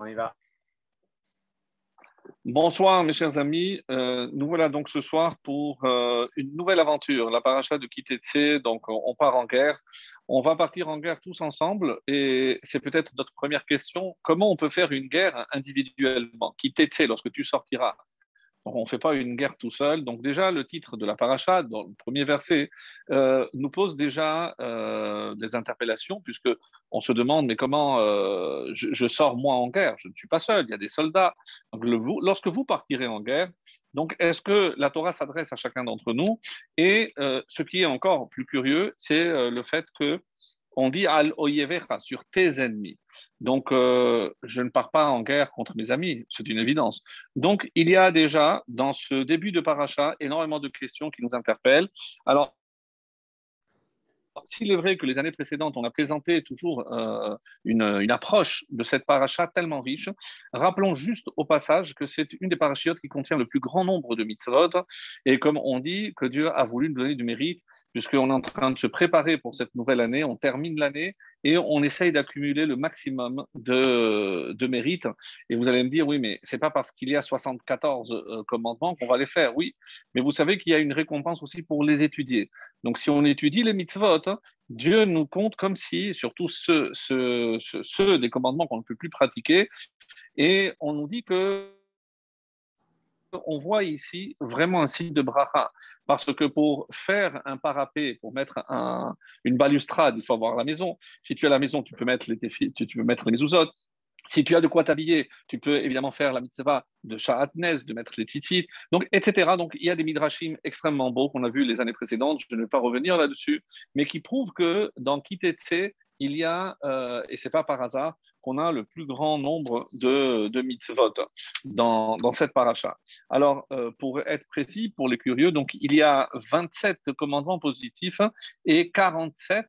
On y va. Bonsoir mes chers amis, Euh, nous voilà donc ce soir pour euh, une nouvelle aventure, la paracha de Kitetse, donc on part en guerre, on va partir en guerre tous ensemble. Et c'est peut-être notre première question, comment on peut faire une guerre individuellement? Kitetse, lorsque tu sortiras, on ne fait pas une guerre tout seul. Donc déjà, le titre de la paracha, dans le premier verset, euh, nous pose déjà euh, des interpellations, puisque on se demande, mais comment euh, je, sors moi en guerre? Je ne suis pas seul, il y a des soldats. Donc, lorsque vous partirez en guerre, donc est-ce que la Torah s'adresse à chacun d'entre nous? Et ce qui est encore plus curieux, c'est le fait que on dit al oyevecha sur tes ennemis. Donc, euh, je ne pars pas en guerre contre mes amis, c'est une évidence. Donc, il y a déjà, dans ce début de paracha, énormément de questions qui nous interpellent. Alors, s'il est vrai que les années précédentes, on a présenté toujours euh, une, approche de cette paracha tellement riche, rappelons juste au passage que c'est une des parachiotes qui contient le plus grand nombre de mitzvot. Et comme on dit que Dieu a voulu nous donner du mérite, puisqu'on est en train de se préparer pour cette nouvelle année, on termine l'année et on essaye d'accumuler le maximum de, de mérite. Et vous allez me dire, oui, mais c'est pas parce qu'il y a 74 euh, commandements qu'on va les faire. Oui, mais vous savez qu'il y a une récompense aussi pour les étudier. Donc, si on étudie les mitzvot, Dieu nous compte comme si, surtout ceux des commandements qu'on ne peut plus pratiquer, et on nous dit que on voit ici vraiment un signe de bracha. Parce que pour faire un parapet, pour mettre un- une balustrade, il faut avoir la maison. Si tu as la maison, tu peux mettre les, défis- tu, tu peux mettre les. Si tu as de quoi t'habiller, tu peux évidemment faire la mitzvah de Sha'atnez, de mettre les tzitzit, donc, etc. Donc, il y a des midrashim extrêmement beaux qu'on a vus les années précédentes. Je ne vais pas revenir là-dessus, mais qui prouvent que dans Kitetse, il y a, euh, et c'est pas par hasard, qu'on a le plus grand nombre de, de mitzvot dans, dans cette paracha. Alors, euh, pour être précis, pour les curieux, donc il y a 27 commandements positifs et 47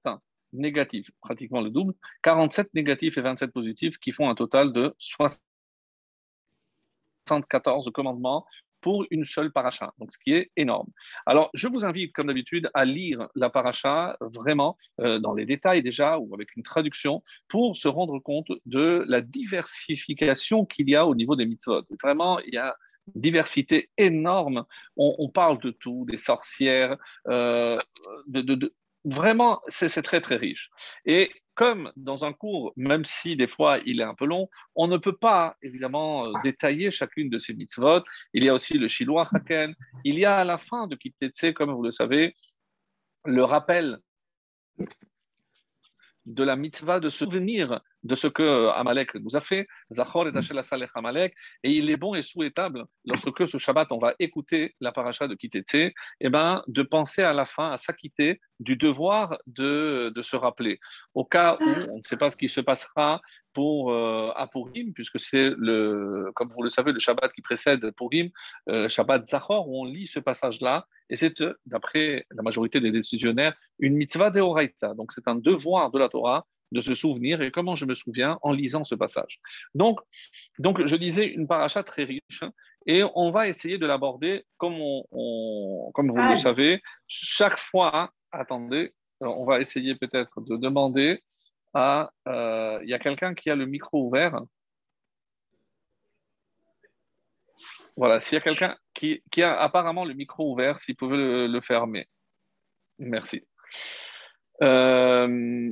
négatifs, pratiquement le double, 47 négatifs et 27 positifs qui font un total de 74 commandements pour une seule paracha, donc ce qui est énorme. Alors, je vous invite, comme d'habitude, à lire la paracha vraiment euh, dans les détails déjà ou avec une traduction pour se rendre compte de la diversification qu'il y a au niveau des mitzvot. Vraiment, il y a diversité énorme. On, parle de tout, des sorcières, euh, de, vraiment, c'est très, très riche. Et comme dans un cours, même si des fois il est un peu long, on ne peut pas évidemment euh, détailler chacune de ces mitzvot. Il y a aussi le Shiloh Haken. Il y a à la fin de Kitetse, comme vous le savez, le rappel de la mitzvah de se souvenir de ce que Amalek nous a fait, Zachor et Tachel Asalech Amalek, et il est bon et souhaitable, lorsque ce Shabbat on va écouter la paracha de Kitetse, eh ben, de penser à la fin, à s'acquitter du devoir de, de se rappeler. Au cas où on ne sait pas ce qui se passera pour euh, à Purim, puisque c'est le, comme vous le savez, le Shabbat qui précède Purim, euh, Shabbat Zachor, où on lit ce passage-là, et c'est, euh, d'après la majorité des décisionnaires, une mitzvah deoraita. Donc c'est un devoir de la Torah de se souvenir, et comment je me souviens en lisant ce passage. Donc, donc je disais une paracha très riche, et on va essayer de l'aborder comme, on, on, comme vous ah. le savez, chaque fois, attendez, on va essayer peut-être de demander à... Il euh, y a quelqu'un qui a le micro ouvert. Voilà, s'il y a quelqu'un qui, qui, a apparemment le micro ouvert, s'il pouvait le, le, fermer. Merci. Euh,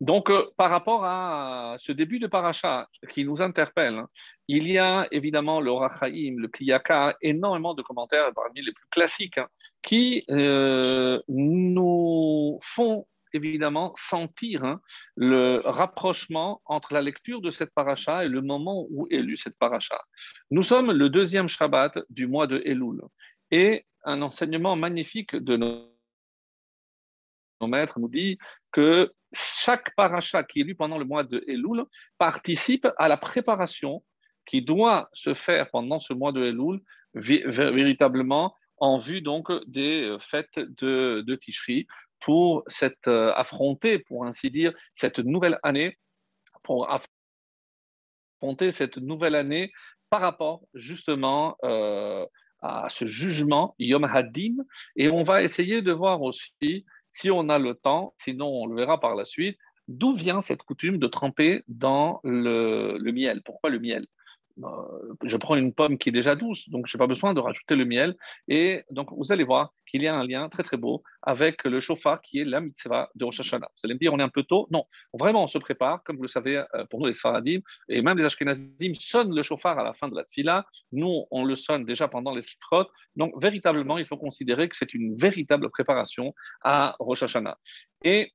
donc, euh, par rapport à ce début de paracha qui nous interpelle, hein, il y a évidemment le Rachaim, le Kliyaka, énormément de commentaires parmi les plus classiques hein, qui euh, nous font évidemment sentir hein, le rapprochement entre la lecture de cette paracha et le moment où est lue cette paracha. Nous sommes le deuxième Shabbat du mois de Elul et un enseignement magnifique de nos, nos maîtres nous dit que chaque paracha qui est lu pendant le mois de Elul participe à la préparation qui doit se faire pendant ce mois de Elul véritablement en vue donc des fêtes de, de Tishri pour cette, euh, affronter, pour ainsi dire, cette nouvelle année, pour affronter cette nouvelle année par rapport justement euh, à ce jugement, Yom Hadim, et on va essayer de voir aussi, si on a le temps, sinon on le verra par la suite, d'où vient cette coutume de tremper dans le, miel? Pourquoi le miel? Je prends une pomme qui est déjà douce, donc je n'ai pas besoin de rajouter le miel. Et donc, vous allez voir qu'il y a un lien très très beau avec le chauffard qui est la mitzvah de Rosh Hashanah. Vous allez me dire, on est un peu tôt? Non, vraiment, on se prépare. Comme vous le savez, euh, pour nous, les Sfaradim et même les Ashkenazim sonnent le chauffard à la fin de la tfila. Nous, on le sonne déjà pendant les slichot. Donc, véritablement, il faut considérer que c'est une véritable préparation à Rosh Hashanah. Et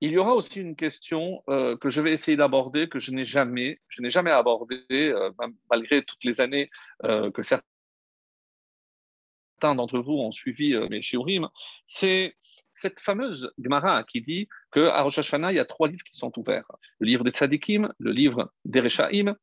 il y aura aussi une question euh, que je vais essayer d'aborder, que je n'ai jamais, je n'ai jamais abordée, euh, malgré toutes les années euh, que certains d'entre vous ont suivi mes shiurim, c'est cette fameuse Gemara qui dit qu'à Rosh Hashanah, il y a trois livres qui sont ouverts. Le livre des Tzadikim, le livre des Rechaim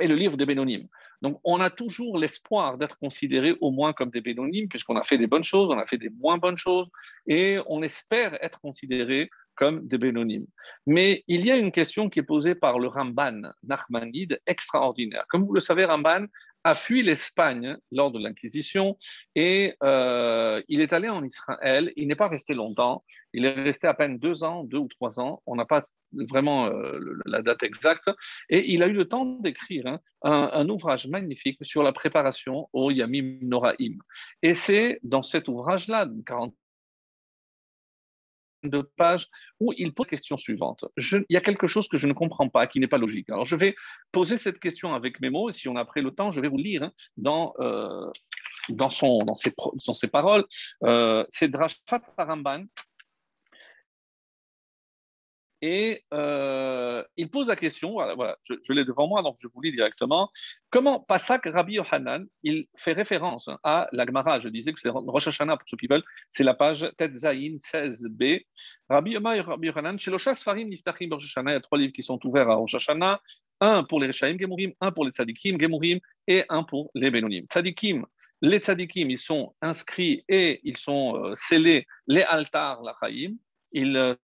et le livre des Benonim. Donc, on a toujours l'espoir d'être considéré au moins comme des Bénonymes, puisqu'on a fait des bonnes choses, on a fait des moins bonnes choses, et on espère être considéré comme des bénonymes. Mais il y a une question qui est posée par le Ramban Nachmanide extraordinaire. Comme vous le savez, Ramban a fui l'Espagne lors de l'Inquisition et euh, il est allé en Israël. Il n'est pas resté longtemps. Il est resté à peine deux ans, deux ou trois ans. On n'a pas vraiment euh, la date exacte. Et il a eu le temps d'écrire hein, un, un, ouvrage magnifique sur la préparation au Yamim Noraim. Et c'est dans cet ouvrage-là, 40 de pages où il pose la question suivante. il y a quelque chose que je ne comprends pas, qui n'est pas logique. Alors, je vais poser cette question avec mes mots, et si on a pris le temps, je vais vous lire hein, dans, euh, dans ses paroles. Euh, c'est Drashat Paramban, et euh, il pose la question, voilà, je, l'ai devant moi, donc je vous lis directement. Comment Pasak Rabbi Yohanan, il fait référence à la Gemara, je disais que c'est Rosh Hashanah pour ceux qui veulent, c'est la page Tetzaïn 16b. Rabbi Yohanan, chez Loshas Niftachim Rosh Hashanah, il y a trois livres qui sont ouverts à Rosh Hashanah, un pour les Reshaim Gemurim, un pour les Tzadikim Gemurim et un pour les Benonim. Tzadikim, les Tzadikim, ils sont inscrits et ils sont euh, scellés, les altars, la Chaim, ils euh,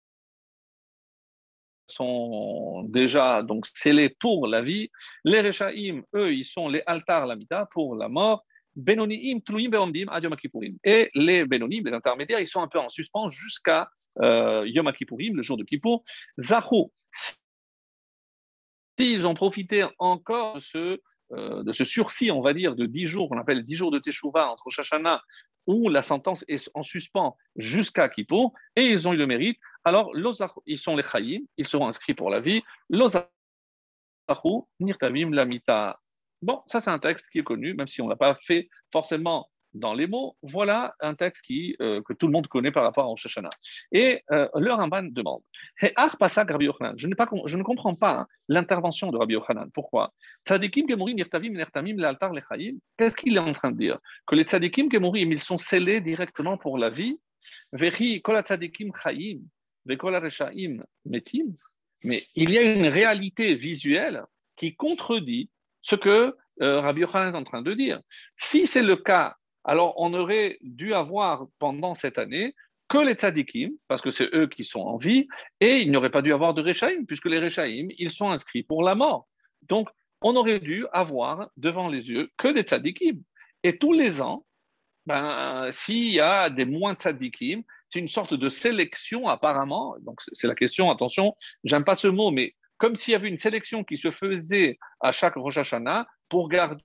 sont déjà donc scellés pour la vie. Les Rechaim, eux, ils sont les altars lamita pour la mort. Benoniim, Tluim, Beomdim, Et les Benonim, les intermédiaires, ils sont un peu en suspens jusqu'à euh, Yom le jour de Kippour. Zahou, s'ils ont profité encore de ce, euh, de ce sursis, on va dire, de 10 jours, qu'on appelle 10 jours de Teshuvah entre Shashana où la sentence est en suspens jusqu'à Kippour, et ils ont eu le mérite. Alors, ils sont les Chayim, ils seront inscrits pour la vie. Bon, ça c'est un texte qui est connu, même si on ne l'a pas fait forcément dans les mots, voilà un texte qui, euh, que tout le monde connaît par rapport à Rosh Et euh, le Ramban demande je, je ne comprends pas hein, l'intervention de Rabbi Yochanan. Pourquoi? Qu'est-ce qu'il est en train de dire? Que les tzadikim gemurim, ils sont scellés directement pour la vie. Mais il y a une réalité visuelle qui contredit ce que euh, Rabbi Yochanan est en train de dire. Si c'est le cas alors on aurait dû avoir pendant cette année que les tzadikim, parce que c'est eux qui sont en vie, et il n'y aurait pas dû avoir de Rechaim, puisque les Rechaim, ils sont inscrits pour la mort. Donc, on aurait dû avoir devant les yeux que des tzadikim. Et tous les ans, ben, s'il y a des moins tzadikim, c'est une sorte de sélection apparemment. Donc, c'est la question, attention, j'aime pas ce mot, mais comme s'il y avait une sélection qui se faisait à chaque Rosh Hashanah pour garder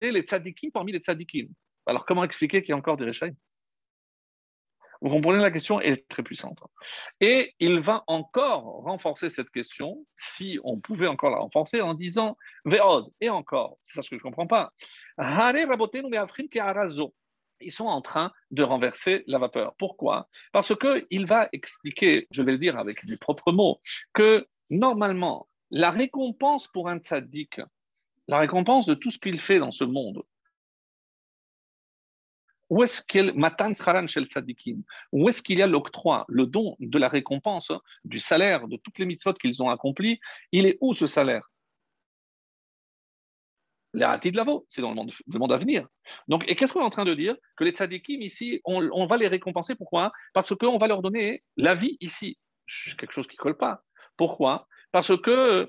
les tzadikim parmi les tzadikim. Alors, comment expliquer qu'il y a encore des réchaïs Vous comprenez la question est très puissante. Et il va encore renforcer cette question, si on pouvait encore la renforcer, en disant Ve'od, et encore, c'est ça ce que je ne comprends pas. Ils sont en train de renverser la vapeur. Pourquoi? Parce qu'il va expliquer, je vais le dire avec mes propres mots, que normalement, la récompense pour un tzaddik, la récompense de tout ce qu'il fait dans ce monde. Où est-ce qu'il y a l'octroi, le don de la récompense, hein, du salaire de toutes les mitzvot qu'ils ont accomplies? Il est où ce salaire? De lavo, c'est dans le monde, à venir. Donc, et qu'est-ce qu'on est en train de dire? Que les tzadikim ici, on, on va les récompenser. Pourquoi? Parce qu'on va leur donner la vie ici. Quelque chose qui ne colle pas. Pourquoi? Parce que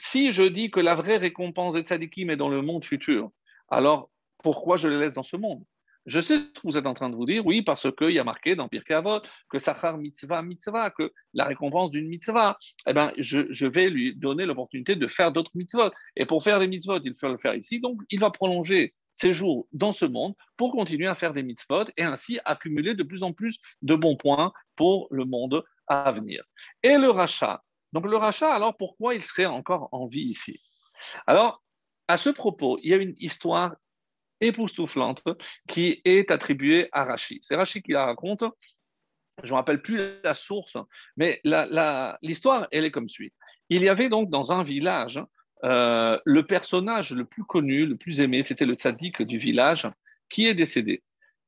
si je dis que la vraie récompense des tzadikim est dans le monde futur, alors pourquoi je les laisse dans ce monde? Je sais ce que vous êtes en train de vous dire, oui, parce qu'il y a marqué dans Pirkei Avot que Sachar mitzvah mitzvah, que la récompense d'une mitzvah, eh ben, je, vais lui donner l'opportunité de faire d'autres mitzvot. Et pour faire des mitzvot, il faut le faire ici. Donc, il va prolonger ses jours dans ce monde pour continuer à faire des mitzvot et ainsi accumuler de plus en plus de bons points pour le monde à venir. Et le rachat. Donc, le rachat, alors pourquoi il serait encore en vie ici? Alors, à ce propos, il y a une histoire époustouflante qui est attribuée à Rachid. C'est Rachid qui la raconte. Je ne me rappelle plus la source, mais l'histoire, elle est comme suit. Il y avait donc dans un village euh, le personnage le plus connu, le plus aimé, c'était le tzaddik du village qui est décédé.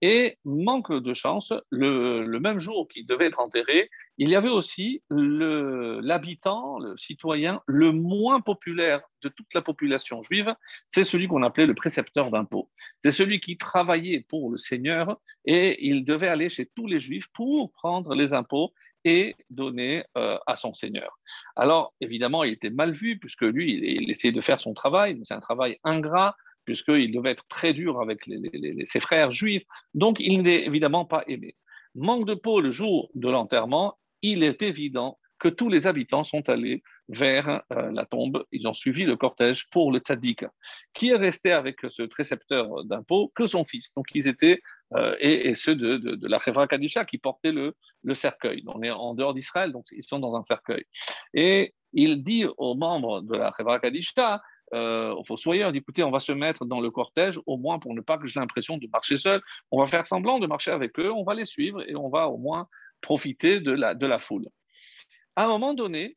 Et manque de chance, le, même jour qu'il devait être enterré, il y avait aussi l'habitant, le, citoyen le moins populaire de toute la population juive, c'est celui qu'on appelait le précepteur d'impôts. C'est celui qui travaillait pour le Seigneur et il devait aller chez tous les juifs pour prendre les impôts et donner euh, à son Seigneur. Alors, évidemment, il était mal vu puisque lui, il essayait de faire son travail, mais c'est un travail ingrat puisqu'il devait être très dur avec ses frères juifs, donc il n'est évidemment pas aimé. Manque de peau le jour de l'enterrement, il est évident que tous les habitants sont allés vers euh, la tombe, ils ont suivi le cortège pour le tzaddik, qui est resté avec ce précepteur d'impôts que son fils. Donc ils étaient, euh, et, ceux de, la Chevra Kadisha qui portaient le, cercueil. On est en dehors d'Israël, donc ils sont dans un cercueil. Et il dit aux membres de la Chevra Kadisha, euh, au fossoyeur, dit écoutez, on va se mettre dans le cortège, au moins pour ne pas que j'ai l'impression de marcher seul. On va faire semblant de marcher avec eux, on va les suivre et on va au moins profiter de la, de la foule. À un moment donné,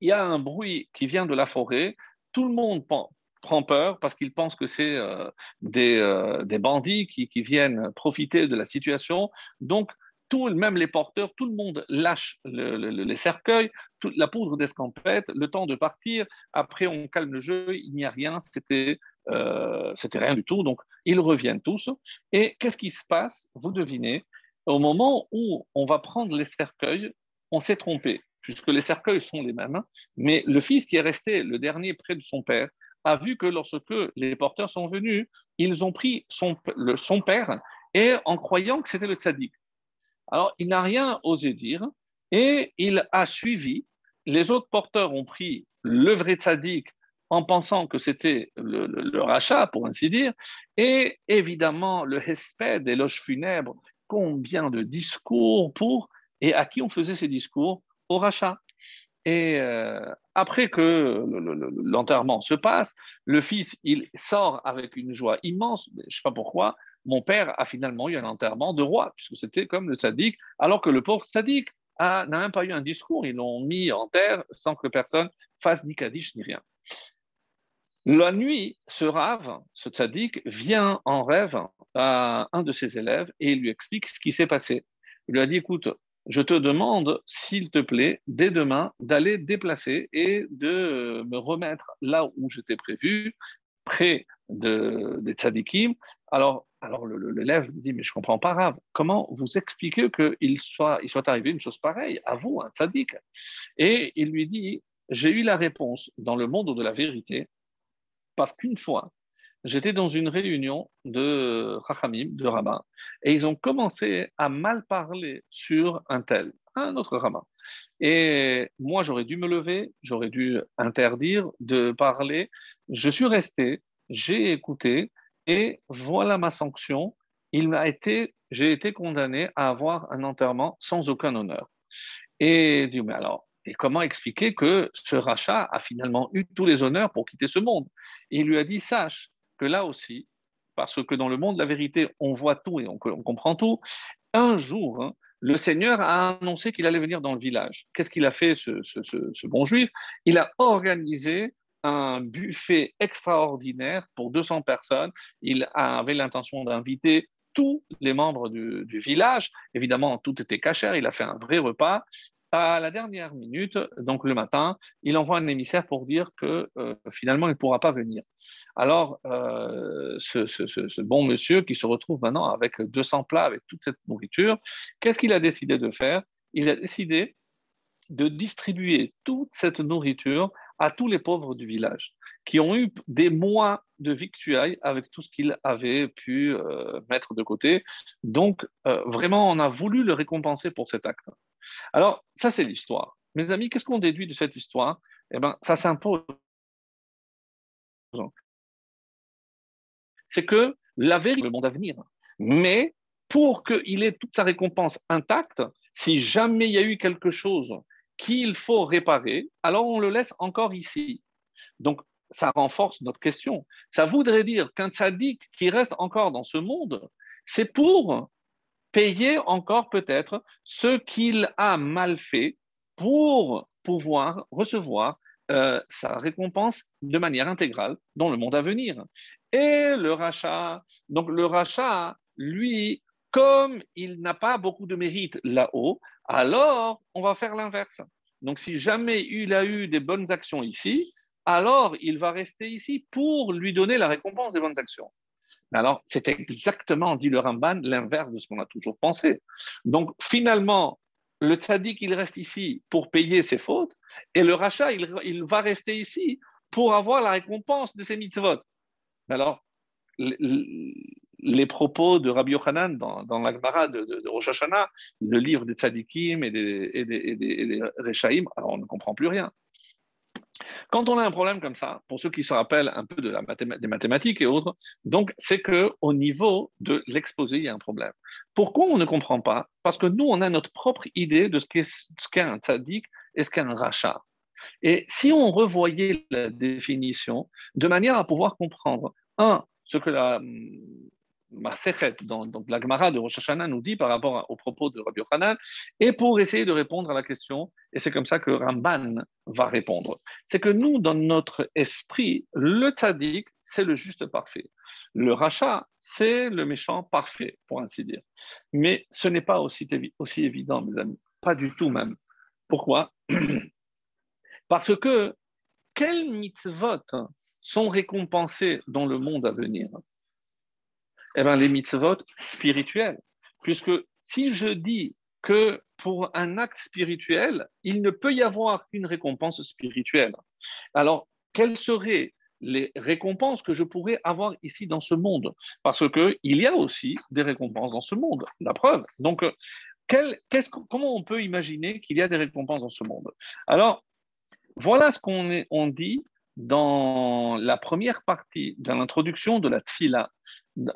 il y a un bruit qui vient de la forêt. Tout le monde prend peur parce qu'il pense que c'est euh, des, euh, des, bandits qui, qui, viennent profiter de la situation. Donc, tout, même les porteurs, tout le monde lâche les cercueils, toute la poudre d'escampette, le temps de partir. Après, on calme le jeu, il n'y a rien, c'était euh, rien du tout. Donc, ils reviennent tous. Et qu'est-ce qui se passe? Vous devinez, au moment où on va prendre les cercueils, on s'est trompé, puisque les cercueils sont les mêmes. Mais le fils qui est resté le dernier près de son père a vu que lorsque les porteurs sont venus, ils ont pris son, son père et en croyant que c'était le tzaddik. Alors, il n'a rien osé dire et il a suivi. Les autres porteurs ont pris le vrai tzaddik en pensant que c'était le, rachat, pour ainsi dire, et évidemment le hesped, l'éloge funèbre, combien de discours pour, et à qui on faisait ces discours Au rachat. Et euh, après que l'enterrement se passe, le fils, il sort avec une joie immense, je ne sais pas pourquoi, mon père a finalement eu un enterrement de roi, puisque c'était comme le sadique, alors que le pauvre sadique n'a même pas eu un discours, ils l'ont mis en terre sans que personne fasse ni kaddish ni rien. La nuit, ce rave, ce tzaddik, vient en rêve à un de ses élèves et il lui explique ce qui s'est passé. Il lui a dit, écoute, je te demande, s'il te plaît, dès demain, d'aller déplacer et de me remettre là où j'étais prévu, près de, des tzadikim. Alors, alors l'élève dit, mais je comprends pas, Rav, comment vous expliquez qu'il soit, il soit arrivé une chose pareille à vous, un tzaddik? Et il lui dit, j'ai eu la réponse dans le monde de la vérité, parce qu'une fois, j'étais dans une réunion de Rachamim, de rabbins, et ils ont commencé à mal parler sur un tel, un autre rabbin. Et moi, j'aurais dû me lever, j'aurais dû interdire de parler. Je suis resté, j'ai écouté, et voilà ma sanction. Il a été, j'ai été condamné à avoir un enterrement sans aucun honneur. Et dit, mais alors, et comment expliquer que ce rachat a finalement eu tous les honneurs pour quitter ce monde? Il lui a dit, sache que là aussi, parce que dans le monde, la vérité, on voit tout et on, comprend tout, un jour, hein, le Seigneur a annoncé qu'il allait venir dans le village. Qu'est-ce qu'il a fait, ce bon juif? Il a organisé un buffet extraordinaire pour 200 personnes. Il avait l'intention d'inviter tous les membres du, village. Évidemment, tout était cachère. Il a fait un vrai repas. À la dernière minute, donc le matin, il envoie un émissaire pour dire que euh, finalement, il ne pourra pas venir. Alors, euh, ce, ce, bon monsieur qui se retrouve maintenant avec 200 plats, avec toute cette nourriture, qu'est-ce qu'il a décidé de faire? Il a décidé de distribuer toute cette nourriture à tous les pauvres du village qui ont eu des mois de victuailles avec tout ce qu'ils avaient pu euh, mettre de côté. Donc, euh, vraiment, on a voulu le récompenser pour cet acte. Alors, ça, c'est l'histoire. Mes amis, qu'est-ce qu'on déduit de cette histoire? Eh bien, ça s'impose. C'est que la vérité, le monde à venir. Mais pour qu'il ait toute sa récompense intacte, si jamais il y a eu quelque chose qu'il faut réparer, alors on le laisse encore ici. Donc, ça renforce notre question. Ça voudrait dire qu'un tzaddik qui reste encore dans ce monde, c'est pour payer encore peut-être ce qu'il a mal fait pour pouvoir recevoir euh, sa récompense de manière intégrale dans le monde à venir. Et le rachat, donc le rachat, lui, comme il n'a pas beaucoup de mérite là-haut, alors on va faire l'inverse. Donc si jamais il a eu des bonnes actions ici, alors il va rester ici pour lui donner la récompense des bonnes actions. Alors, c'est exactement, dit le Ramban, l'inverse de ce qu'on a toujours pensé. Donc, finalement, le tzaddik, il reste ici pour payer ses fautes, et le rachat, il, va rester ici pour avoir la récompense de ses mitzvot. Alors, les, propos de Rabbi Yochanan dans, dans l'Agmara de, de, Rosh Hashanah, le livre des tzaddikim et des, et Rechaim, alors on ne comprend plus rien. Quand on a un problème comme ça, pour ceux qui se rappellent un peu de des mathématiques et autres, donc c'est que au niveau de l'exposé, il y a un problème. Pourquoi on ne comprend pas? Parce que nous, on a notre propre idée de ce qu'est un tzaddik et ce qu'est un rachat. Et si on revoyait la définition de manière à pouvoir comprendre, un, ce que la, Masechet, donc la Gemara de Rosh Hashanah nous dit par rapport aux propos de Rabbi Yochanan, et pour essayer de répondre à la question, et c'est comme ça que Ramban va répondre. C'est que nous, dans notre esprit, le tzaddik, c'est le juste parfait. Le rachat, c'est le méchant parfait, pour ainsi dire. Mais ce n'est pas aussi évident, mes amis. Pas du tout même. Pourquoi? Parce que quels mitzvot sont récompensés dans le monde à venir? Eh bien, les mitzvot spirituels. Puisque si je dis que pour un acte spirituel, il ne peut y avoir qu'une récompense spirituelle, alors quelles seraient les récompenses que je pourrais avoir ici dans ce monde? Parce qu'il y a aussi des récompenses dans ce monde, la preuve. Donc, comment on peut imaginer qu'il y a des récompenses dans ce monde? Alors, voilà ce qu'on on dit dans la première partie de l'introduction de la Tfila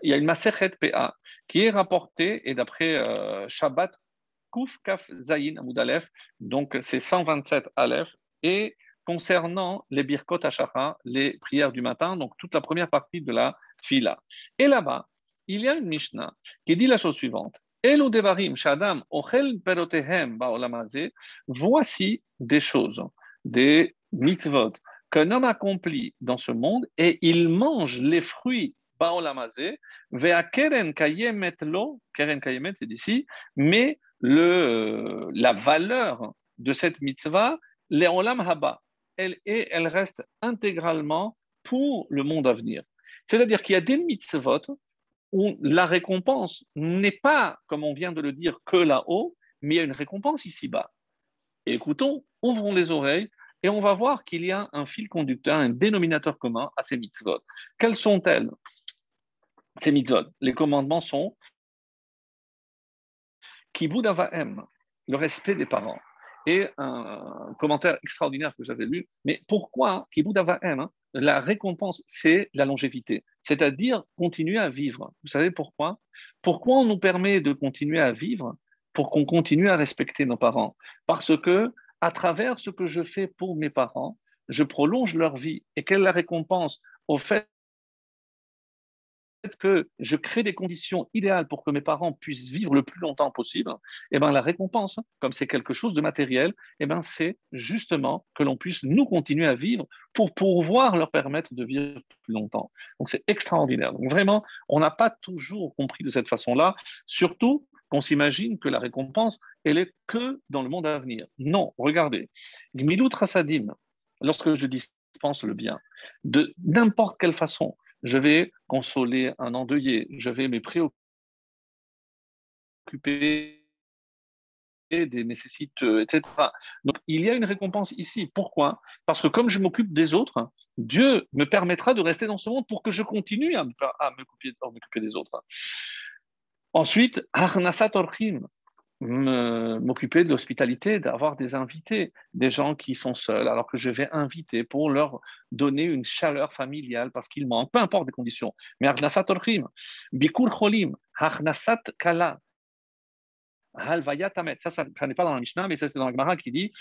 il y a une Masechet PA qui est rapportée, et d'après euh, Shabbat, Kuf Kaf Zayin Amoudalef, donc c'est 127 Aleph, et concernant les Birkot Hashara, les prières du matin, donc toute la première partie de la Fila. Et là-bas, il y a une Mishnah qui dit la chose suivante. Devarim Shadam Ochel Perotehem Voici des choses, des mitzvot qu'un homme accomplit dans ce monde et il mange les fruits keren kayemet lo, keren kayemet c'est d'ici, mais le, la valeur de cette mitzvah, haba, elle, est, elle reste intégralement pour le monde à venir. C'est-à-dire qu'il y a des mitzvot où la récompense n'est pas, comme on vient de le dire, que là-haut, mais il y a une récompense ici-bas. Écoutons, ouvrons les oreilles et on va voir qu'il y a un fil conducteur, un dénominateur commun à ces mitzvot. Quelles sont-elles ces mitzvot? Les commandements sont Kibud Avahem, le respect des parents. Et un commentaire extraordinaire que j'avais lu, mais pourquoi Kibud Avahem hein, La récompense, c'est la longévité, c'est-à-dire continuer à vivre. Vous savez pourquoi? Pourquoi on nous permet de continuer à vivre Pour qu'on continue à respecter nos parents? Parce que, à travers ce que je fais pour mes parents, je prolonge leur vie. Et quelle est la récompense au fait que je crée des conditions idéales pour que mes parents puissent vivre le plus longtemps possible, et eh ben, la récompense, comme c'est quelque chose de matériel, et eh ben, c'est justement que l'on puisse nous continuer à vivre pour pouvoir leur permettre de vivre plus longtemps. Donc c'est extraordinaire. Donc vraiment, on n'a pas toujours compris de cette façon-là, surtout qu'on s'imagine que la récompense, elle est que dans le monde à venir. Non, regardez, Gmilut Rasadim, lorsque je dispense le bien, de n'importe quelle façon, je vais consoler un endeuillé, je vais me préoccuper des nécessites, etc. Donc, il y a une récompense ici. Pourquoi? Parce que comme je m'occupe des autres, Dieu me permettra de rester dans ce monde pour que je continue à m'occuper des autres. Ensuite, Arnasat Orchim, m'occuper de l'hospitalité, d'avoir des invités, des gens qui sont seuls, alors que je vais inviter pour leur donner une chaleur familiale parce qu'ils manquent, peu importe les conditions. Mais Arnasat Orchim, Cholim, Arnasat Kala, Halvayatamet, ça, ça, n'est pas dans la Mishnah, mais ça c'est dans la Gemara qui dit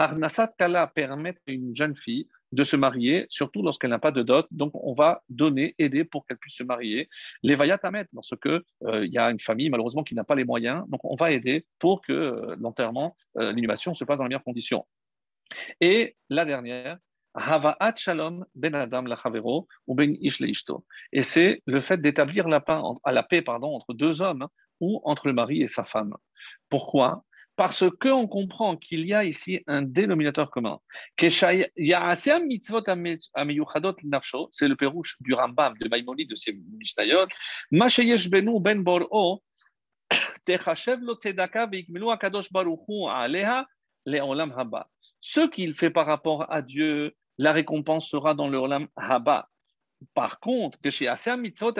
Arnasat Kala permet à une jeune fille de se marier, surtout lorsqu'elle n'a pas de dot. Donc, on va donner, aider pour qu'elle puisse se marier. Les vayatamet, lorsque euh, il y a une famille malheureusement qui n'a pas les moyens, donc on va aider pour que euh, l'enterrement, euh, l'inhumation se passe dans les meilleures conditions. Et la dernière, Hava'at Shalom ben Adam lachavero ou ben ish Et c'est le fait d'établir la, la paix pardon, entre deux hommes ou entre le mari et sa femme. Pourquoi? Parce qu'on comprend qu'il y a ici un dénominateur commun. C'est le pérouche du Rambam, de Maïmonide, de ses Mishnayot. ben bor'o. Ce qu'il fait par rapport à Dieu, la récompense sera dans le olam haba. Par contre, que chez mitzvot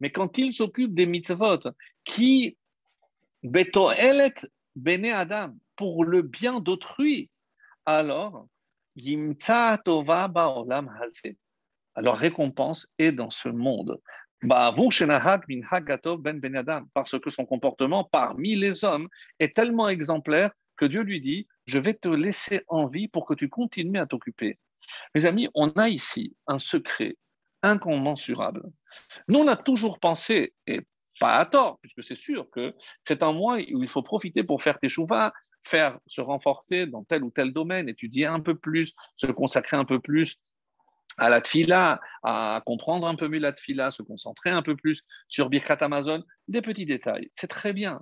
mais quand il s'occupe des mitzvot qui Bene Adam, pour le bien d'autrui, alors, alors récompense est dans ce monde. Ben parce que son comportement parmi les hommes est tellement exemplaire que Dieu lui dit, je vais te laisser en vie pour que tu continues à t'occuper. Mes amis, on a ici un secret incommensurable. Nous, on a toujours pensé, et pas à tort, puisque c'est sûr que c'est un mois où il faut profiter pour faire tes chouvas, faire se renforcer dans tel ou tel domaine, étudier un peu plus, se consacrer un peu plus à la tfila, à comprendre un peu mieux la tfila, se concentrer un peu plus sur Birkat Amazon, des petits détails. C'est très bien.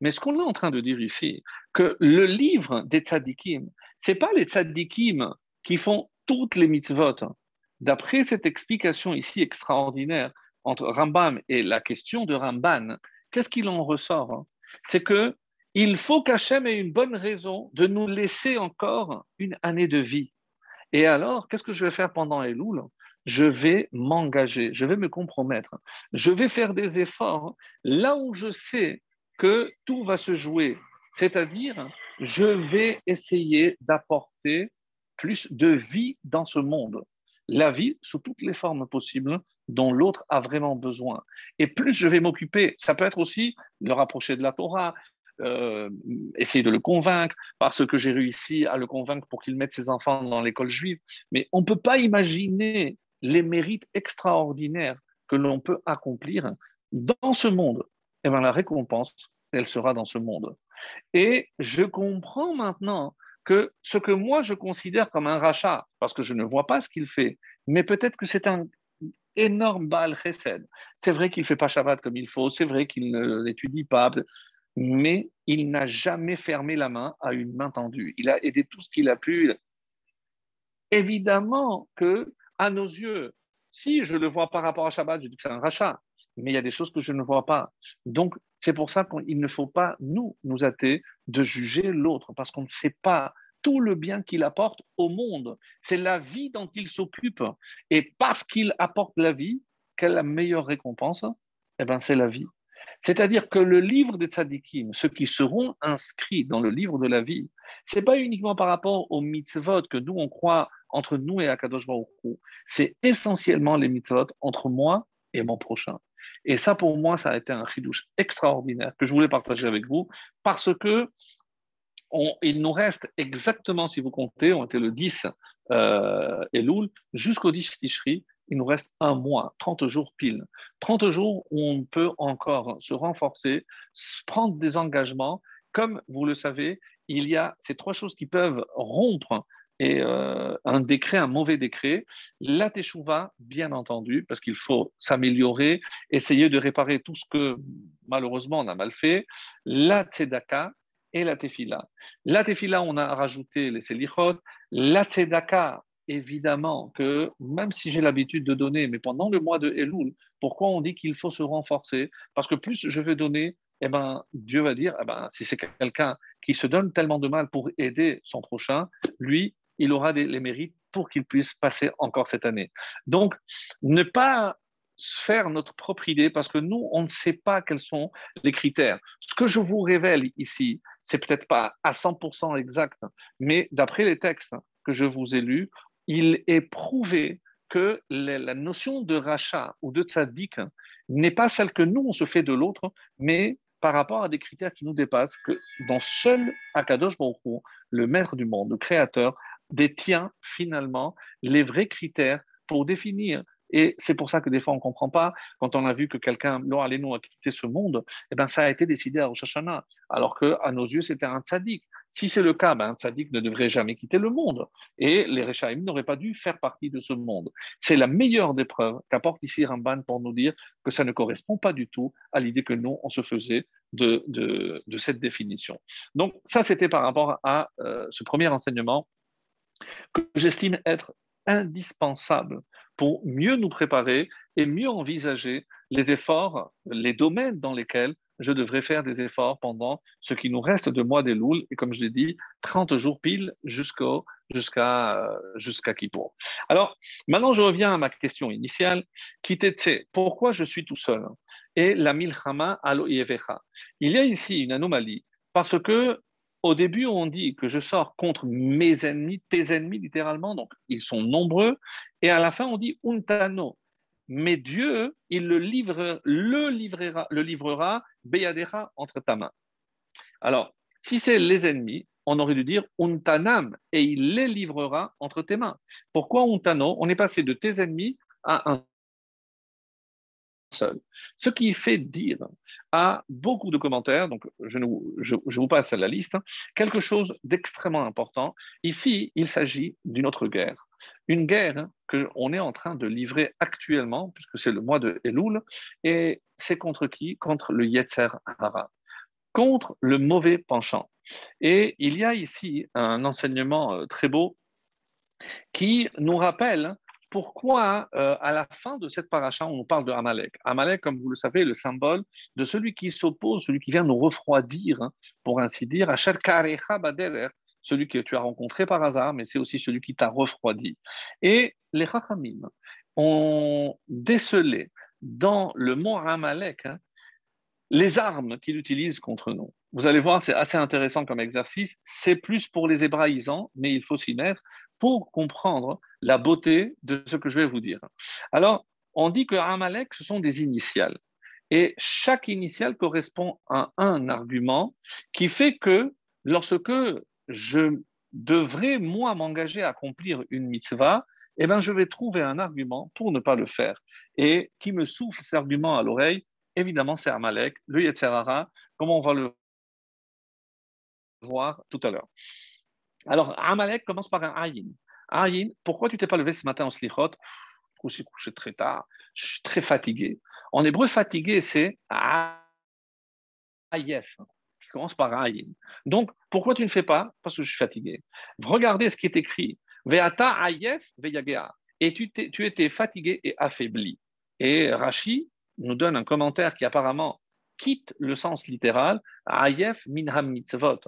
Mais ce qu'on est en train de dire ici, que le livre des tzadikim, c'est pas les tzadikim qui font toutes les mitzvot. D'après cette explication ici extraordinaire, entre Rambam et la question de Ramban, qu'est-ce qu'il en ressort hein? C'est que il faut qu'Hachem ait une bonne raison de nous laisser encore une année de vie. Et alors, qu'est-ce que je vais faire pendant Elul? Je vais m'engager, je vais me compromettre, je vais faire des efforts là où je sais que tout va se jouer. C'est-à-dire, je vais essayer d'apporter plus de vie dans ce monde la vie sous toutes les formes possibles dont l'autre a vraiment besoin. Et plus je vais m'occuper, ça peut être aussi le rapprocher de la Torah, euh, essayer de le convaincre, parce que j'ai réussi à le convaincre pour qu'il mette ses enfants dans l'école juive. Mais on ne peut pas imaginer les mérites extraordinaires que l'on peut accomplir dans ce monde. Et eh bien la récompense, elle sera dans ce monde. Et je comprends maintenant que ce que moi je considère comme un rachat, parce que je ne vois pas ce qu'il fait, mais peut-être que c'est un énorme Baal Chesed. C'est vrai qu'il ne fait pas Shabbat comme il faut, c'est vrai qu'il ne l'étudie pas, mais il n'a jamais fermé la main à une main tendue. Il a aidé tout ce qu'il a pu. Évidemment que, à nos yeux, si je le vois par rapport à Shabbat, je dis que c'est un rachat, mais il y a des choses que je ne vois pas. Donc, c'est pour ça qu'il ne faut pas, nous, nous hâter de juger l'autre, parce qu'on ne sait pas tout le bien qu'il apporte au monde. C'est la vie dont il s'occupe. Et parce qu'il apporte la vie, quelle est la meilleure récompense? Eh bien, c'est la vie. C'est-à-dire que le livre des tzadikim, ceux qui seront inscrits dans le livre de la vie, c'est pas uniquement par rapport aux mitzvot que nous on croit entre nous et Akadosh Baruch c'est essentiellement les mitzvot entre moi et mon prochain. Et ça, pour moi, ça a été un chidouche extraordinaire que je voulais partager avec vous parce que il nous reste exactement, si vous comptez, on était le 10 euh, Elul, jusqu'au 10 Tishri, il nous reste un mois, 30 jours pile. 30 jours où on peut encore se renforcer, prendre des engagements. Comme vous le savez, il y a ces trois choses qui peuvent rompre euh, un décret, un mauvais décret. La teshuva, bien entendu, parce qu'il faut s'améliorer, essayer de réparer tout ce que malheureusement on a mal fait. La tzedaka et la tefila. La tefila, on a rajouté les selichot. La tzedaka, évidemment que même si j'ai l'habitude de donner, mais pendant le mois de Elul, pourquoi on dit qu'il faut se renforcer? Parce que plus je vais donner, eh ben, Dieu va dire, eh ben, si c'est quelqu'un qui se donne tellement de mal pour aider son prochain, lui, il aura des, les mérites pour qu'il puisse passer encore cette année. Donc, ne pas faire notre propre idée parce que nous, on ne sait pas quels sont les critères. Ce que je vous révèle ici, c'est peut-être pas à 100% exact, mais d'après les textes que je vous ai lus, il est prouvé que la notion de rachat ou de tzaddik n'est pas celle que nous, on se fait de l'autre, mais par rapport à des critères qui nous dépassent, que dans seul Akadosh Baruch le maître du monde, le créateur, détient finalement les vrais critères pour définir et c'est pour ça que des fois, on ne comprend pas. Quand on a vu que quelqu'un, Laura Lénon, a quitté ce monde, eh ben, ça a été décidé à Rosh Hashanah, alors qu'à nos yeux, c'était un tzaddik. Si c'est le cas, ben, un tzaddik ne devrait jamais quitter le monde. Et les Rechaim n'auraient pas dû faire partie de ce monde. C'est la meilleure des preuves qu'apporte ici Ramban pour nous dire que ça ne correspond pas du tout à l'idée que nous, on se faisait de, de, de cette définition. Donc, ça, c'était par rapport à euh, ce premier enseignement que j'estime être indispensable pour mieux nous préparer et mieux envisager les efforts, les domaines dans lesquels je devrais faire des efforts pendant ce qui nous reste de mois des Louls, et comme je l'ai dit, 30 jours pile jusqu'au, jusqu'à, jusqu'à Kippour. Alors, maintenant, je reviens à ma question initiale, qui pourquoi je suis tout seul? Et la milchama alo Il y a ici une anomalie, parce que au début, on dit que je sors contre mes ennemis, tes ennemis littéralement, donc ils sont nombreux, et à la fin, on dit untano. Mais Dieu, il le, livre, le livrera, le livrera, entre ta main. Alors, si c'est les ennemis, on aurait dû dire untanam, et il les livrera entre tes mains. Pourquoi untano? On est passé de tes ennemis à un seul. Ce qui fait dire à beaucoup de commentaires, donc je, vous passe à la liste, hein, quelque chose d'extrêmement important. Ici, il s'agit d'une autre guerre. Une guerre qu'on est en train de livrer actuellement, puisque c'est le mois de Elul, et c'est contre qui? Contre le Yetzer Hara, contre le mauvais penchant. Et il y a ici un enseignement euh, très beau qui nous rappelle pourquoi euh, à la fin de cette paracha, on parle de Amalek. Amalek, comme vous le savez, est le symbole de celui qui s'oppose, celui qui vient nous refroidir, hein, pour ainsi dire, à celui que tu as rencontré par hasard, mais c'est aussi celui qui t'a refroidi. Et les Chachamim ont décelé dans le mot Amalek hein, les armes qu'il utilise contre nous. Vous allez voir, c'est assez intéressant comme exercice. C'est plus pour les hébraïsants, mais il faut s'y mettre pour comprendre la beauté de ce que je vais vous dire. Alors, on dit que Amalek, ce sont des initiales. Et chaque initiale correspond à un argument qui fait que lorsque je devrais, moi, m'engager à accomplir une mitzvah, eh bien, je vais trouver un argument pour ne pas le faire. Et qui me souffle cet argument à l'oreille Évidemment, c'est Amalek, le Yetzerara, comme on va le voir tout à l'heure? Alors, Amalek commence par un Ayin. Ayin, pourquoi tu t'es pas levé ce matin en slichot? Je suis couché très tard, je suis très fatigué. En hébreu, fatigué, c'est Ayef, commence par Ayin. Donc, pourquoi tu ne fais pas? Parce que je suis fatigué. Regardez ce qui est écrit. Veata Ayef Veyagea. Et tu, tu étais fatigué et affaibli. Et Rashi nous donne un commentaire qui apparemment quitte le sens littéral. Ayef minham mitzvot.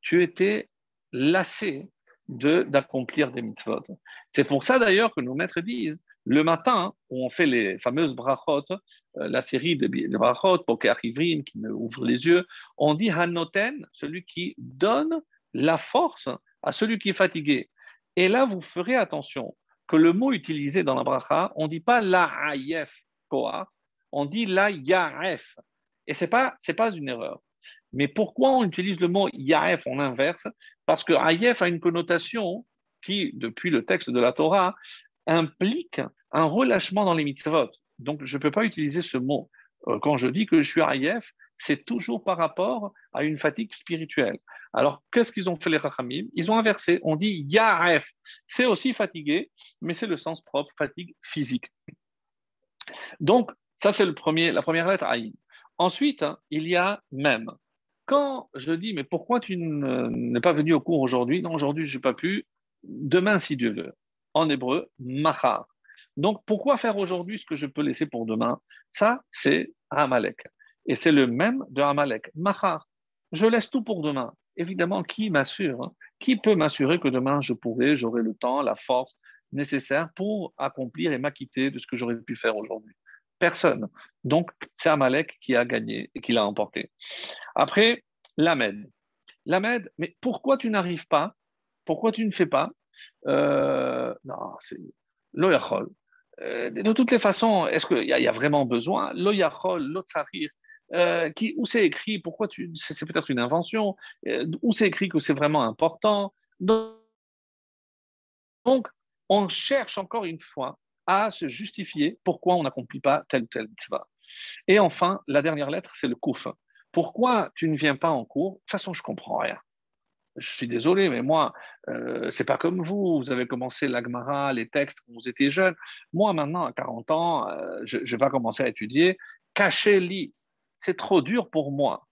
Tu étais lassé d'accomplir des mitzvot. C'est pour ça d'ailleurs que nos maîtres disent, le matin, où on fait les fameuses brachot, euh, la série de, brachot, poker ivrim, qui me ouvre les yeux, on dit hanoten, celui qui donne la force à celui qui est fatigué. Et là, vous ferez attention que le mot utilisé dans la bracha, on ne dit pas la ayef koa, on dit la yaref. Et ce n'est pas, pas une erreur. Mais pourquoi on utilise le mot Yaef en inverse? Parce que Ayef a une connotation qui, depuis le texte de la Torah, implique un relâchement dans les mitzvot. Donc, je ne peux pas utiliser ce mot. Euh, quand je dis que je suis Ayef, c'est toujours par rapport à une fatigue spirituelle. Alors, qu'est-ce qu'ils ont fait les Rachamim? Ils ont inversé. On dit Yaef. C'est aussi fatigué, mais c'est le sens propre, fatigue physique. Donc, ça, c'est le premier, la première lettre, Aïn. Ensuite, hein, il y a même. Quand je dis, mais pourquoi tu n'es pas venu au cours aujourd'hui? Non, aujourd'hui, je n'ai pas pu. Demain, si Dieu veut. En hébreu, machar. Donc, pourquoi faire aujourd'hui ce que je peux laisser pour demain? Ça, c'est Amalek. Et c'est le même de Amalek. Machar, je laisse tout pour demain. Évidemment, qui m'assure hein? Qui peut m'assurer que demain je pourrai, j'aurai le temps, la force nécessaire pour accomplir et m'acquitter de ce que j'aurais pu faire aujourd'hui? Personne. Donc, c'est Amalek qui a gagné et qui l'a emporté. Après, Lamed. Lamed, mais pourquoi tu n'arrives pas? Pourquoi tu ne fais pas? Euh, Non, c'est l'oyachol. Euh, de toutes les façons, est-ce qu'il y, a vraiment besoin? L'oyachol, l'otsarir, euh, où c'est écrit, pourquoi tu, c'est, peut-être une invention, euh, où c'est écrit que c'est vraiment important? Donc, on cherche encore une fois à se justifier pourquoi on n'accomplit pas tel ou tel mitzvah. Et enfin, la dernière lettre, c'est le kouf. Pourquoi tu ne viens pas en cours? De toute façon, je comprends rien. Je suis désolé, mais moi, euh, c'est pas comme vous. Vous avez commencé l'agmara, les textes quand vous étiez jeune. Moi, maintenant, à 40 ans, euh, je, vais commencer à étudier. Cachez-lit c'est trop dur pour moi.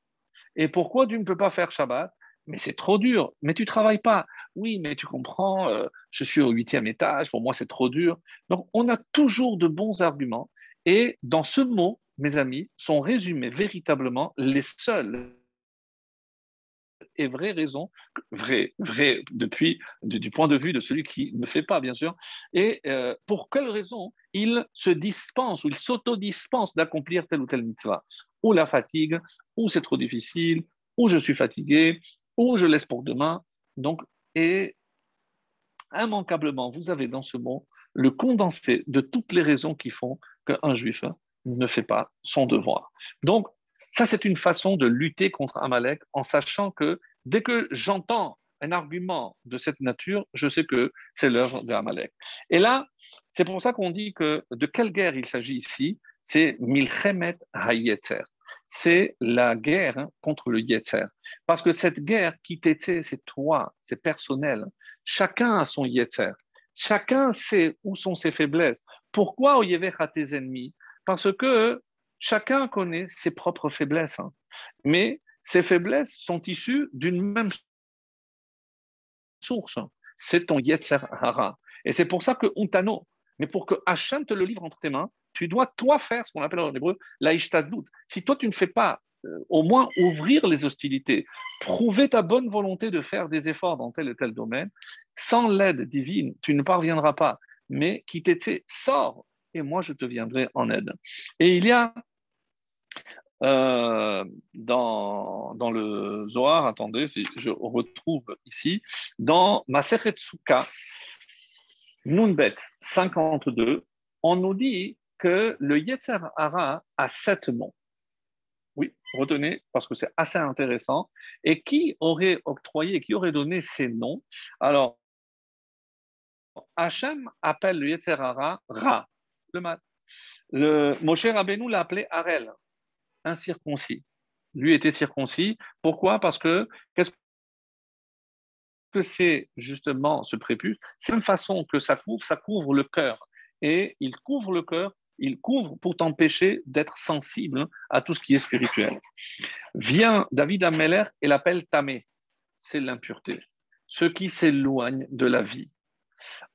Et pourquoi tu ne peux pas faire Shabbat? Mais c'est trop dur. Mais tu travailles pas. Oui, mais tu comprends, euh, je suis au huitième étage, pour moi c'est trop dur. Donc on a toujours de bons arguments. Et dans ce mot, mes amis, sont résumés véritablement les seuls et vraies raisons, vraies, vraies depuis du, point de vue de celui qui ne fait pas, bien sûr, et euh, pour quelle raison il se dispense ou il s'autodispense d'accomplir telle ou telle mitzvah? Ou la fatigue, ou c'est trop difficile, ou je suis fatigué, ou je laisse pour demain. Donc, et immanquablement, vous avez dans ce mot le condensé de toutes les raisons qui font qu'un juif ne fait pas son devoir. Donc, ça, c'est une façon de lutter contre Amalek en sachant que dès que j'entends un argument de cette nature, je sais que c'est l'œuvre d'Amalek. Et là, c'est pour ça qu'on dit que de quelle guerre il s'agit ici? C'est Milchemet Hayetzer c'est la guerre contre le Yetzer. Parce que cette guerre qui t'était, c'est toi, c'est personnel. Chacun a son Yetzer. Chacun sait où sont ses faiblesses. Pourquoi Oyevech à tes ennemis? Parce que chacun connaît ses propres faiblesses. Hein. Mais ces faiblesses sont issues d'une même source. C'est ton Yetzer Hara. Et c'est pour ça que Untano, mais pour que Hachem te le livre entre tes mains, tu dois, toi, faire ce qu'on appelle en hébreu l'Aïshtadlout. Si toi, tu ne fais pas euh, au moins ouvrir les hostilités, prouver ta bonne volonté de faire des efforts dans tel et tel domaine, sans l'aide divine, tu ne parviendras pas. Mais qui t'était, sors, et moi, je te viendrai en aide. Et il y a euh, dans, le Zohar, attendez, je retrouve ici, dans Masechet Sukkah, Nunbet 52, on nous dit que le Yetzer Hara a sept noms. Oui, retenez, parce que c'est assez intéressant. Et qui aurait octroyé, qui aurait donné ces noms? Alors, Hachem appelle le Yetzer Hara Ra, le. Le Moshe Rabbeinu l'a appelé Arel, incirconcis. Lui était circoncis. Pourquoi? Parce que qu'est-ce que c'est justement ce prépuce? C'est une façon que ça couvre, ça couvre le cœur. Et il couvre le cœur il couvre pour t'empêcher d'être sensible à tout ce qui est spirituel. Vient David Ameller et l'appelle Tamé, c'est l'impureté, ce qui s'éloigne de la vie.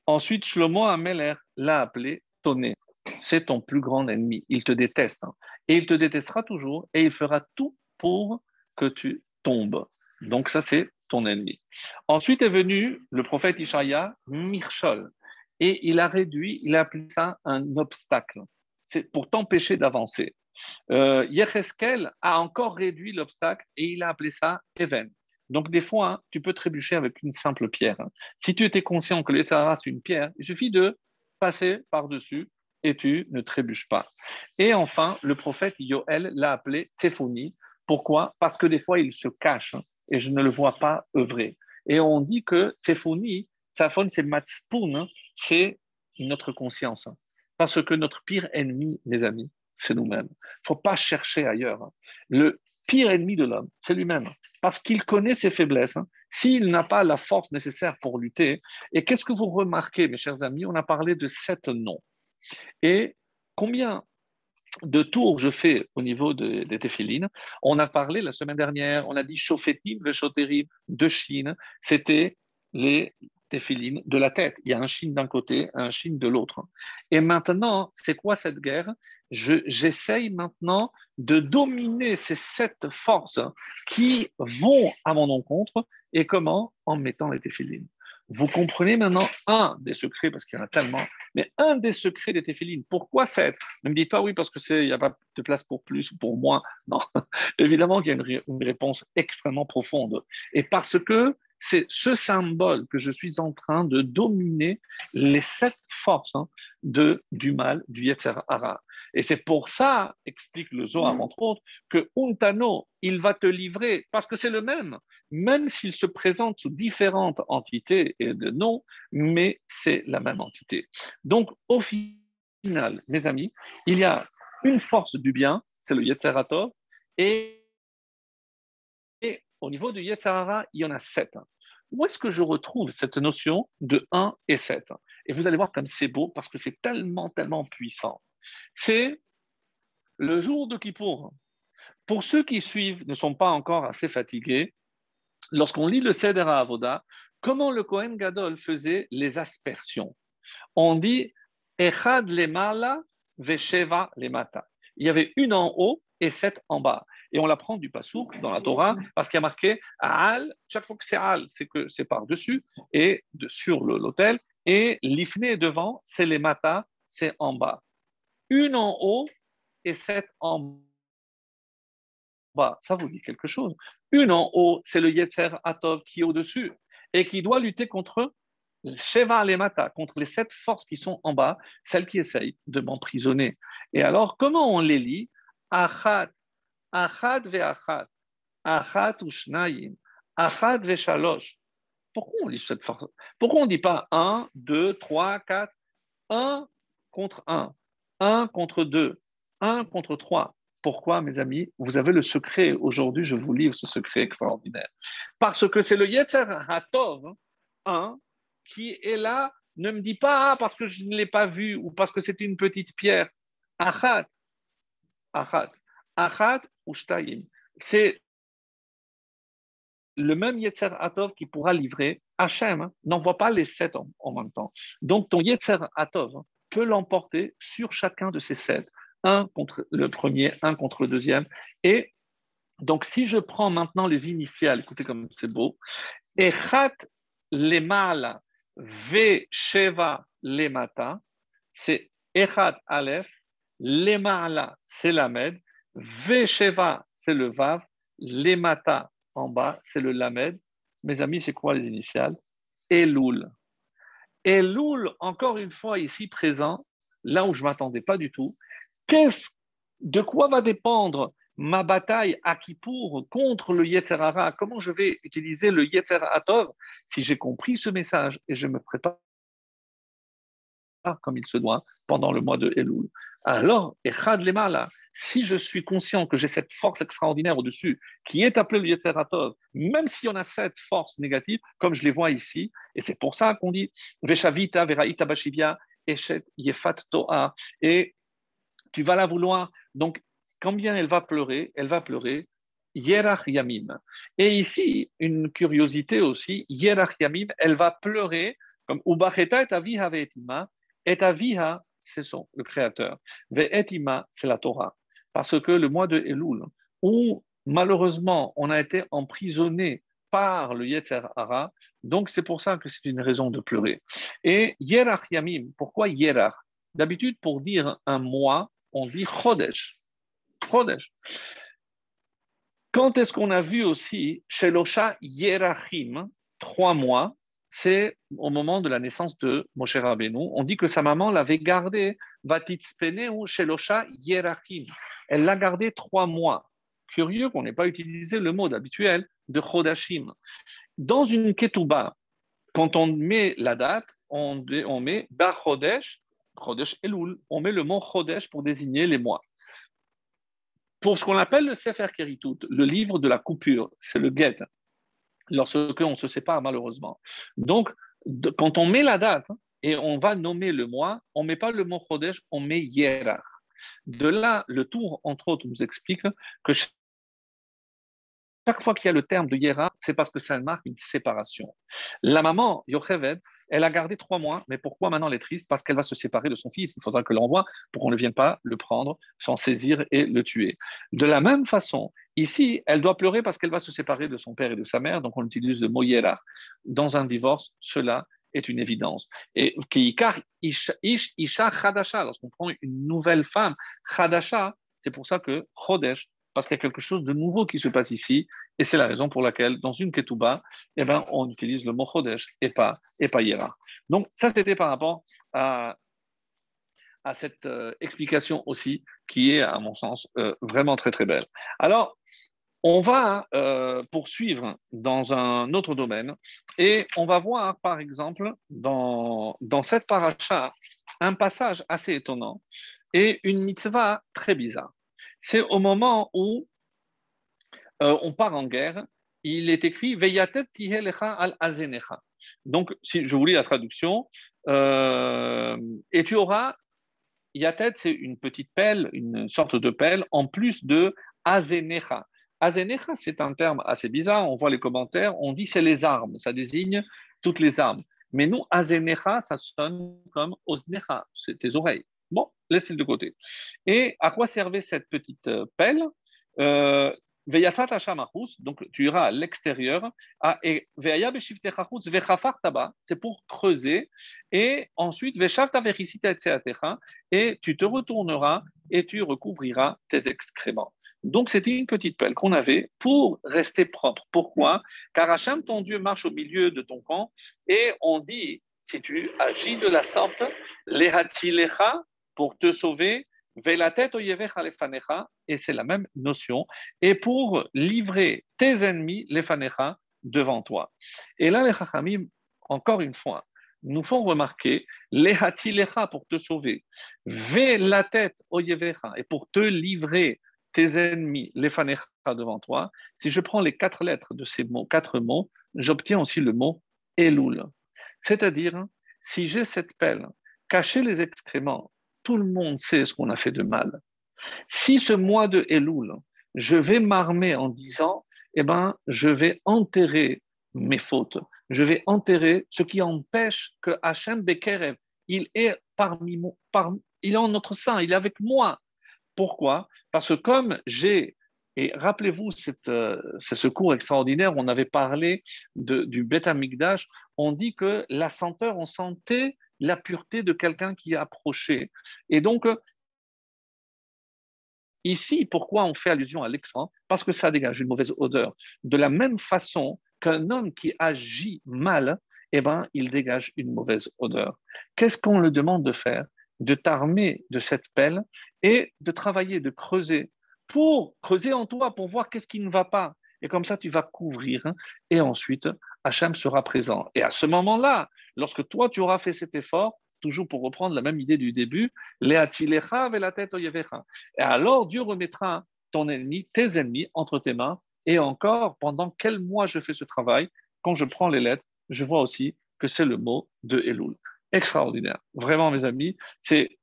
Ensuite, Shlomo Ameller l'a appelé Toné, c'est ton plus grand ennemi, il te déteste, hein. et il te détestera toujours, et il fera tout pour que tu tombes. Donc ça, c'est ton ennemi. Ensuite est venu le prophète Ishaïa, Mirchol, et il a réduit, il a appelé ça un obstacle. C'est pour t'empêcher d'avancer. Euh, a encore réduit l'obstacle et il a appelé ça even. Donc, des fois, hein, tu peux trébucher avec une simple pierre. Si tu étais conscient que l'Etzara, c'est une pierre, il suffit de passer par-dessus et tu ne trébuches pas. Et enfin, le prophète Yoel l'a appelé Tsephonie. Pourquoi? Parce que des fois, il se cache hein, et je ne le vois pas œuvrer. Et on dit que Tsephonie, Tsaphon, c'est Matspoun, hein, c'est notre conscience. Parce que notre pire ennemi, mes amis, c'est nous-mêmes. Il ne faut pas chercher ailleurs. Le pire ennemi de l'homme, c'est lui-même. Parce qu'il connaît ses faiblesses. Hein. S'il n'a pas la force nécessaire pour lutter, et qu'est-ce que vous remarquez, mes chers amis? On a parlé de sept noms. Et combien de tours je fais au niveau des téphilines? On a parlé la semaine dernière, on a dit Shofetim, Veshoterim de Chine? C'était les téphilines de la tête. Il y a un chine d'un côté, un chine de l'autre. Et maintenant, c'est quoi cette guerre? J'essaye maintenant de dominer ces sept forces qui vont à mon encontre. Et comment? En mettant les téphilines. Vous comprenez maintenant un des secrets, parce qu'il y en a tellement, mais un des secrets des téphilines. Pourquoi sept? Ne me dites pas oui, parce qu'il n'y a pas de place pour plus ou pour moins. Non, évidemment qu'il y a une réponse extrêmement profonde. Et parce que c'est ce symbole que je suis en train de dominer les sept forces hein, de, du mal, du Yetzer Hara. Et c'est pour ça, explique le Zohar mm. entre autres, que Untano, il va te livrer, parce que c'est le même, même s'il se présente sous différentes entités et de noms, mais c'est la même entité. Donc, au final, mes amis, il y a une force du bien, c'est le Yetzer et au niveau du Yetzirara, il y en a sept. Où est-ce que je retrouve cette notion de 1 et 7 Et vous allez voir comme c'est beau parce que c'est tellement, tellement puissant. C'est le jour de Kippour. Pour ceux qui suivent, ne sont pas encore assez fatigués, lorsqu'on lit le Seder Avoda, comment le Kohen Gadol faisait les aspersions? On dit Echad le mala vesheva le mata. Il y avait une en haut et sept en bas. Et on l'apprend du Passouk dans la Torah parce qu'il y a marqué Al, chaque fois que c'est Al, c'est que c'est par-dessus et de, sur l'autel. Et l'ifné devant, c'est les matas, c'est en bas. Une en haut et sept en bas. Ça vous dit quelque chose? Une en haut, c'est le Yetzer Atov qui est au-dessus et qui doit lutter contre Sheva les Mata, contre les sept forces qui sont en bas, celles qui essayent de m'emprisonner. Et alors, comment on les lit? Achat, Achat ve'achat, Achat ou Shnayim, Achat ve'shalosh. Pourquoi on lit cette force? Pourquoi on ne dit pas 1, 2, 3, 4 1 contre 1, 1 contre 2, 1 contre 3. Pourquoi, mes amis? Vous avez le secret. Aujourd'hui, je vous livre ce secret extraordinaire. Parce que c'est le Yetzer Hatov, 1, qui est là. Ne me dis pas ah, parce que je ne l'ai pas vu ou parce que c'est une petite pierre. Achat, Achat. Achat ou. C'est le même Yetzer Atov qui pourra livrer. Hachem n'envoie pas les sept en, même temps. Donc ton Yetzer Atov peut l'emporter sur chacun de ces sept. Un contre le premier, un contre le deuxième. Et donc si je prends maintenant les initiales, écoutez comme c'est beau. Echat mal ve sheva lemata, c'est Echat Aleph, Lema'ala, c'est l'Amed. Vesheva, c'est le Vav. Lemata, en bas, c'est le Lamed. Mes amis, c'est quoi les initiales? Elul. Elul, encore une fois, ici présent, là où je ne m'attendais pas du tout. de quoi va dépendre ma bataille à Kippour contre le Yetzerara? Comment je vais utiliser le Yetzer Atov si j'ai compris ce message et je me prépare comme il se doit pendant le mois de Elul. Alors, si je suis conscient que j'ai cette force extraordinaire au-dessus, qui est appelée le Yetzeratov, même s'il y en a cette force négative, comme je les vois ici, et c'est pour ça qu'on dit Veshavita, Veraita Bashivia, Eshet Yefat Toa, et tu vas la vouloir. Donc, quand bien elle va pleurer, elle va pleurer Yerach Yamim. Et ici, une curiosité aussi, Yerach Yamim, elle va pleurer comme Ubacheta et et Aviha, c'est son, le créateur. Ve'etima, c'est la Torah. Parce que le mois de Elul, où malheureusement on a été emprisonné par le Yetzer Hara, donc c'est pour ça que c'est une raison de pleurer. Et Yerach Yamim, pourquoi Yerach? D'habitude, pour dire un mois, on dit Chodesh. Chodesh. Quand est-ce qu'on a vu aussi Shelosha Yerachim, trois mois, c'est au moment de la naissance de Moshe Rabbeinu. On dit que sa maman l'avait gardé, Shelosha Yerachim. Elle l'a gardé trois mois. Curieux qu'on n'ait pas utilisé le mot habituel de Chodashim. Dans une ketouba, quand on met la date, on, met Bar Chodesh, Chodesh Elul, on met le mot Chodesh pour désigner les mois. Pour ce qu'on appelle le Sefer Keritut, le livre de la coupure, c'est le Get lorsqu'on se sépare malheureusement. Donc, quand on met la date et on va nommer le mois, on ne met pas le mot Chodesh, on met Yerach. De là, le tour, entre autres, nous explique que chaque fois qu'il y a le terme de Yera, c'est parce que ça marque une séparation. La maman, Yocheved, elle a gardé trois mois, mais pourquoi maintenant elle est triste Parce qu'elle va se séparer de son fils. Il faudra que l'envoie pour qu'on ne vienne pas le prendre, s'en saisir et le tuer. De la même façon, ici, elle doit pleurer parce qu'elle va se séparer de son père et de sa mère, donc on utilise le mot Yera. Dans un divorce, cela est une évidence. Et Kiikar Isha Khadasha, lorsqu'on prend une nouvelle femme, Khadasha, c'est pour ça que Chodesh, parce qu'il y a quelque chose de nouveau qui se passe ici, et c'est la raison pour laquelle, dans une ketouba, eh ben, on utilise le mot chodesh et pas, et pas yera. Donc, ça, c'était par rapport à, cette euh, explication aussi, qui est, à mon sens, euh, vraiment très, très belle. Alors, on va euh, poursuivre dans un autre domaine et on va voir, par exemple, dans, dans cette paracha, un passage assez étonnant et une mitzvah très bizarre c'est au moment où euh, on part en guerre, il est écrit Veyatet al azenecha. Donc, si je vous lis la traduction, euh, et tu auras, Yatet, c'est une petite pelle, une sorte de pelle, en plus de azenecha. Azenecha, c'est un terme assez bizarre, on voit les commentaires, on dit c'est les armes, ça désigne toutes les armes. Mais nous, azenecha, ça sonne comme osnecha, c'est tes oreilles. Bon, laissez-le de côté. Et à quoi servait cette petite euh, pelle? Euh, donc tu iras à l'extérieur, c'est pour creuser, et ensuite, et tu te retourneras et tu recouvriras tes excréments. Donc, c'était une petite pelle qu'on avait pour rester propre. Pourquoi? Car Hacham, ton Dieu, marche au milieu de ton camp et on dit, si tu agis de la sorte, les pour te sauver, et c'est la même notion, et pour livrer tes ennemis, les fanecha, devant toi. Et là, les chachamim, encore une fois, nous font remarquer les hatilecha pour te sauver, ve la tête et pour te livrer tes ennemis, les fanecha devant toi. Si je prends les quatre lettres de ces mots, quatre mots, j'obtiens aussi le mot Elul. C'est-à-dire, si j'ai cette pelle, cacher les excréments tout le monde sait ce qu'on a fait de mal. Si ce mois de Elul, je vais m'armer en disant, eh ben, je vais enterrer mes fautes, je vais enterrer ce qui empêche que Hachem Bekerev, il est parmi par, il est en notre sein, il est avec moi. Pourquoi? Parce que comme j'ai et rappelez-vous, euh, ce cours extraordinaire, on avait parlé du Beth Amikdash, on dit que la senteur, on sentait la pureté de quelqu'un qui est approché. Et donc, euh, ici, pourquoi on fait allusion à l'extra Parce que ça dégage une mauvaise odeur. De la même façon qu'un homme qui agit mal, eh ben, il dégage une mauvaise odeur. Qu'est-ce qu'on le demande de faire? De t'armer de cette pelle et de travailler, de creuser, pour creuser en toi, pour voir qu'est-ce qui ne va pas. Et comme ça, tu vas couvrir. Hein. et ensuite, Hachem sera présent. Et à ce moment-là, lorsque toi, tu auras fait cet effort, toujours pour reprendre la même idée du début, la tête Et alors, Dieu remettra ton ennemi, tes ennemis, entre tes mains. Et encore, pendant quel mois je fais ce travail Quand je prends les lettres, je vois aussi que c'est le mot de Elul. Extraordinaire. Vraiment, mes amis, c'est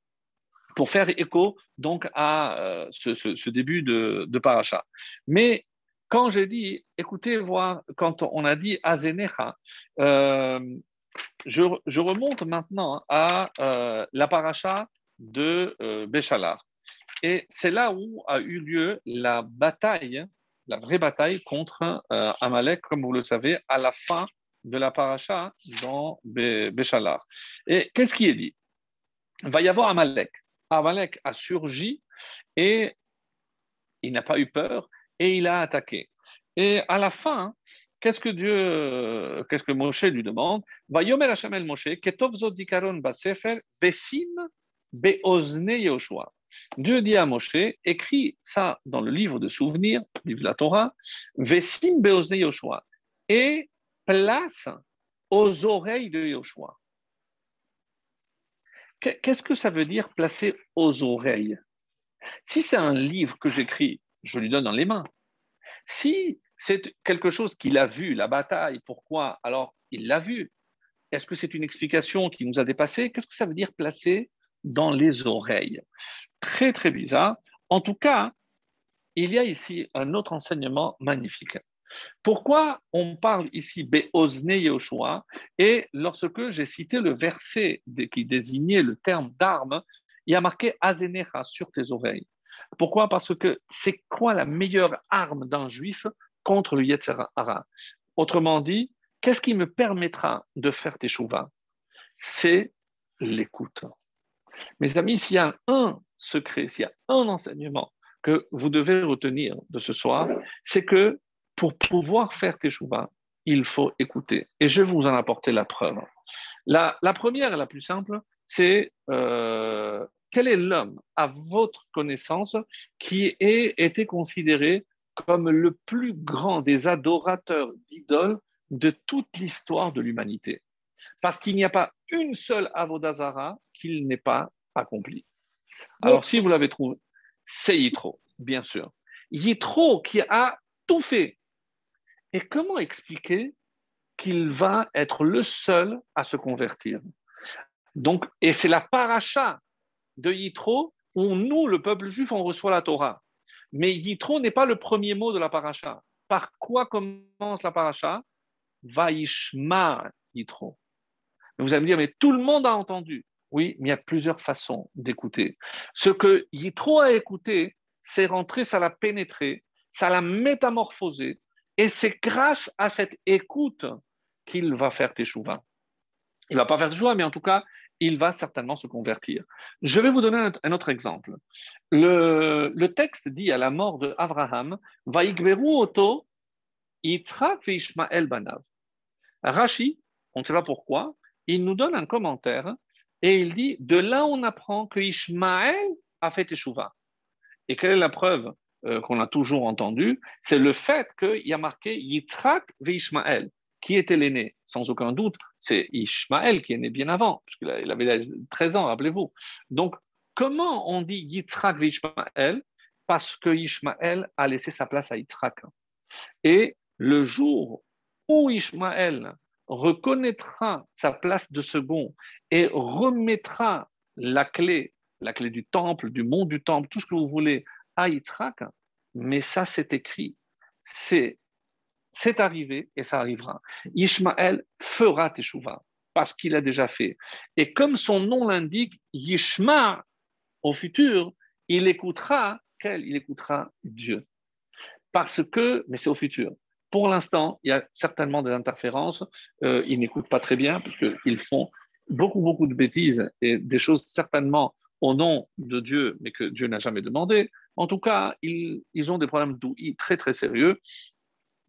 pour faire écho donc à euh, ce, début de, paracha. Mais quand j'ai dit, écoutez, voir, quand on a dit Azenecha, euh, je, remonte maintenant à euh, la paracha de euh, Béchalar. Et c'est là où a eu lieu la bataille, la vraie bataille contre Amalek, comme vous le savez, à la fin de la paracha dans Béchalar. Et qu'est-ce qui est dit? Il va y avoir Amalek. Amalek a surgi et il n'a pas eu peur et il a attaqué. Et à la fin, qu'est-ce que Dieu, qu'est-ce que Moshe lui demande? Va yomer Hashem el Moshe, ketov zot zikaron basefer, besim beozne Yoshua. Dieu dit à Moshe, écris ça dans le livre de souvenirs, livre de la Torah, Vesim Beozne Yoshua, et place aux oreilles de Yoshua. Qu'est-ce que ça veut dire placer aux oreilles? Si c'est un livre que j'écris, je lui donne dans les mains. Si c'est quelque chose qu'il a vu, la bataille, pourquoi? Alors, il l'a vu. Est-ce que c'est une explication qui nous a dépassé? Qu'est-ce que ça veut dire placer dans les oreilles? Très, très bizarre. En tout cas, il y a ici un autre enseignement magnifique. Pourquoi on parle ici Be'ozne Yehoshua Et lorsque j'ai cité le verset qui désignait le terme d'arme, il y a marqué Azenecha sur tes oreilles. Pourquoi? Parce que c'est quoi la meilleure arme d'un juif contre le Yetzirah Autrement dit, qu'est-ce qui me permettra de faire tes chouvas? C'est l'écoute. Mes amis, s'il y a un secret, s'il y a un enseignement que vous devez retenir de ce soir, c'est que pour pouvoir faire tes chouvas, il faut écouter. Et je vais vous en apporter la preuve. La, première et la plus simple, c'est euh, quel est l'homme, à votre connaissance, qui ait été considéré comme le plus grand des adorateurs d'idoles de toute l'histoire de l'humanité. Parce qu'il n'y a pas une seule Avodazara qu'il n'ait pas accompli. Alors, si vous l'avez trouvé, c'est Yitro, bien sûr. Yitro qui a tout fait. Et comment expliquer qu'il va être le seul à se convertir? Donc, et c'est la paracha de Yitro où nous, le peuple juif, on reçoit la Torah. Mais Yitro n'est pas le premier mot de la paracha. Par quoi commence la paracha? Vaishma Yitro. Vous allez me dire, mais tout le monde a entendu. Oui, mais il y a plusieurs façons d'écouter. Ce que Yitro a écouté, c'est rentré, ça l'a pénétré, ça l'a métamorphosé. Et c'est grâce à cette écoute qu'il va faire Teshuvah. Il va pas faire Teshuvah, mais en tout cas, il va certainement se convertir. Je vais vous donner un autre exemple. Le, texte dit à la mort de Abraham, Vaigveru oto Yitzhak Ishmael banav. Rashi, on ne sait pas pourquoi, il nous donne un commentaire et il dit de là on apprend que Ishmael a fait Teshuvah. Et quelle est la preuve euh, qu'on a toujours entendue? C'est le fait qu'il y a marqué Yitzhak Ishmael. Qui était l'aîné Sans aucun doute, c'est Ishmael qui est né bien avant, puisqu'il avait 13 ans, rappelez-vous. Donc, comment on dit Yitzhak Ishmael Parce que Ishmael a laissé sa place à Yitzhak. Et le jour où Ishmael reconnaîtra sa place de second et remettra la clé, la clé du temple, du monde du temple, tout ce que vous voulez, à Yitzhak, mais ça c'est écrit, c'est c'est arrivé et ça arrivera. Ishmael fera Teshuvah parce qu'il a déjà fait. Et comme son nom l'indique, Yishma, au futur, il écoutera quel? Il écoutera Dieu. Parce que, mais c'est au futur. Pour l'instant, il y a certainement des interférences. Euh, ils n'écoutent pas très bien parce qu'ils font beaucoup, beaucoup de bêtises et des choses certainement au nom de Dieu, mais que Dieu n'a jamais demandé. En tout cas, ils, ils ont des problèmes d'ouïe très, très sérieux.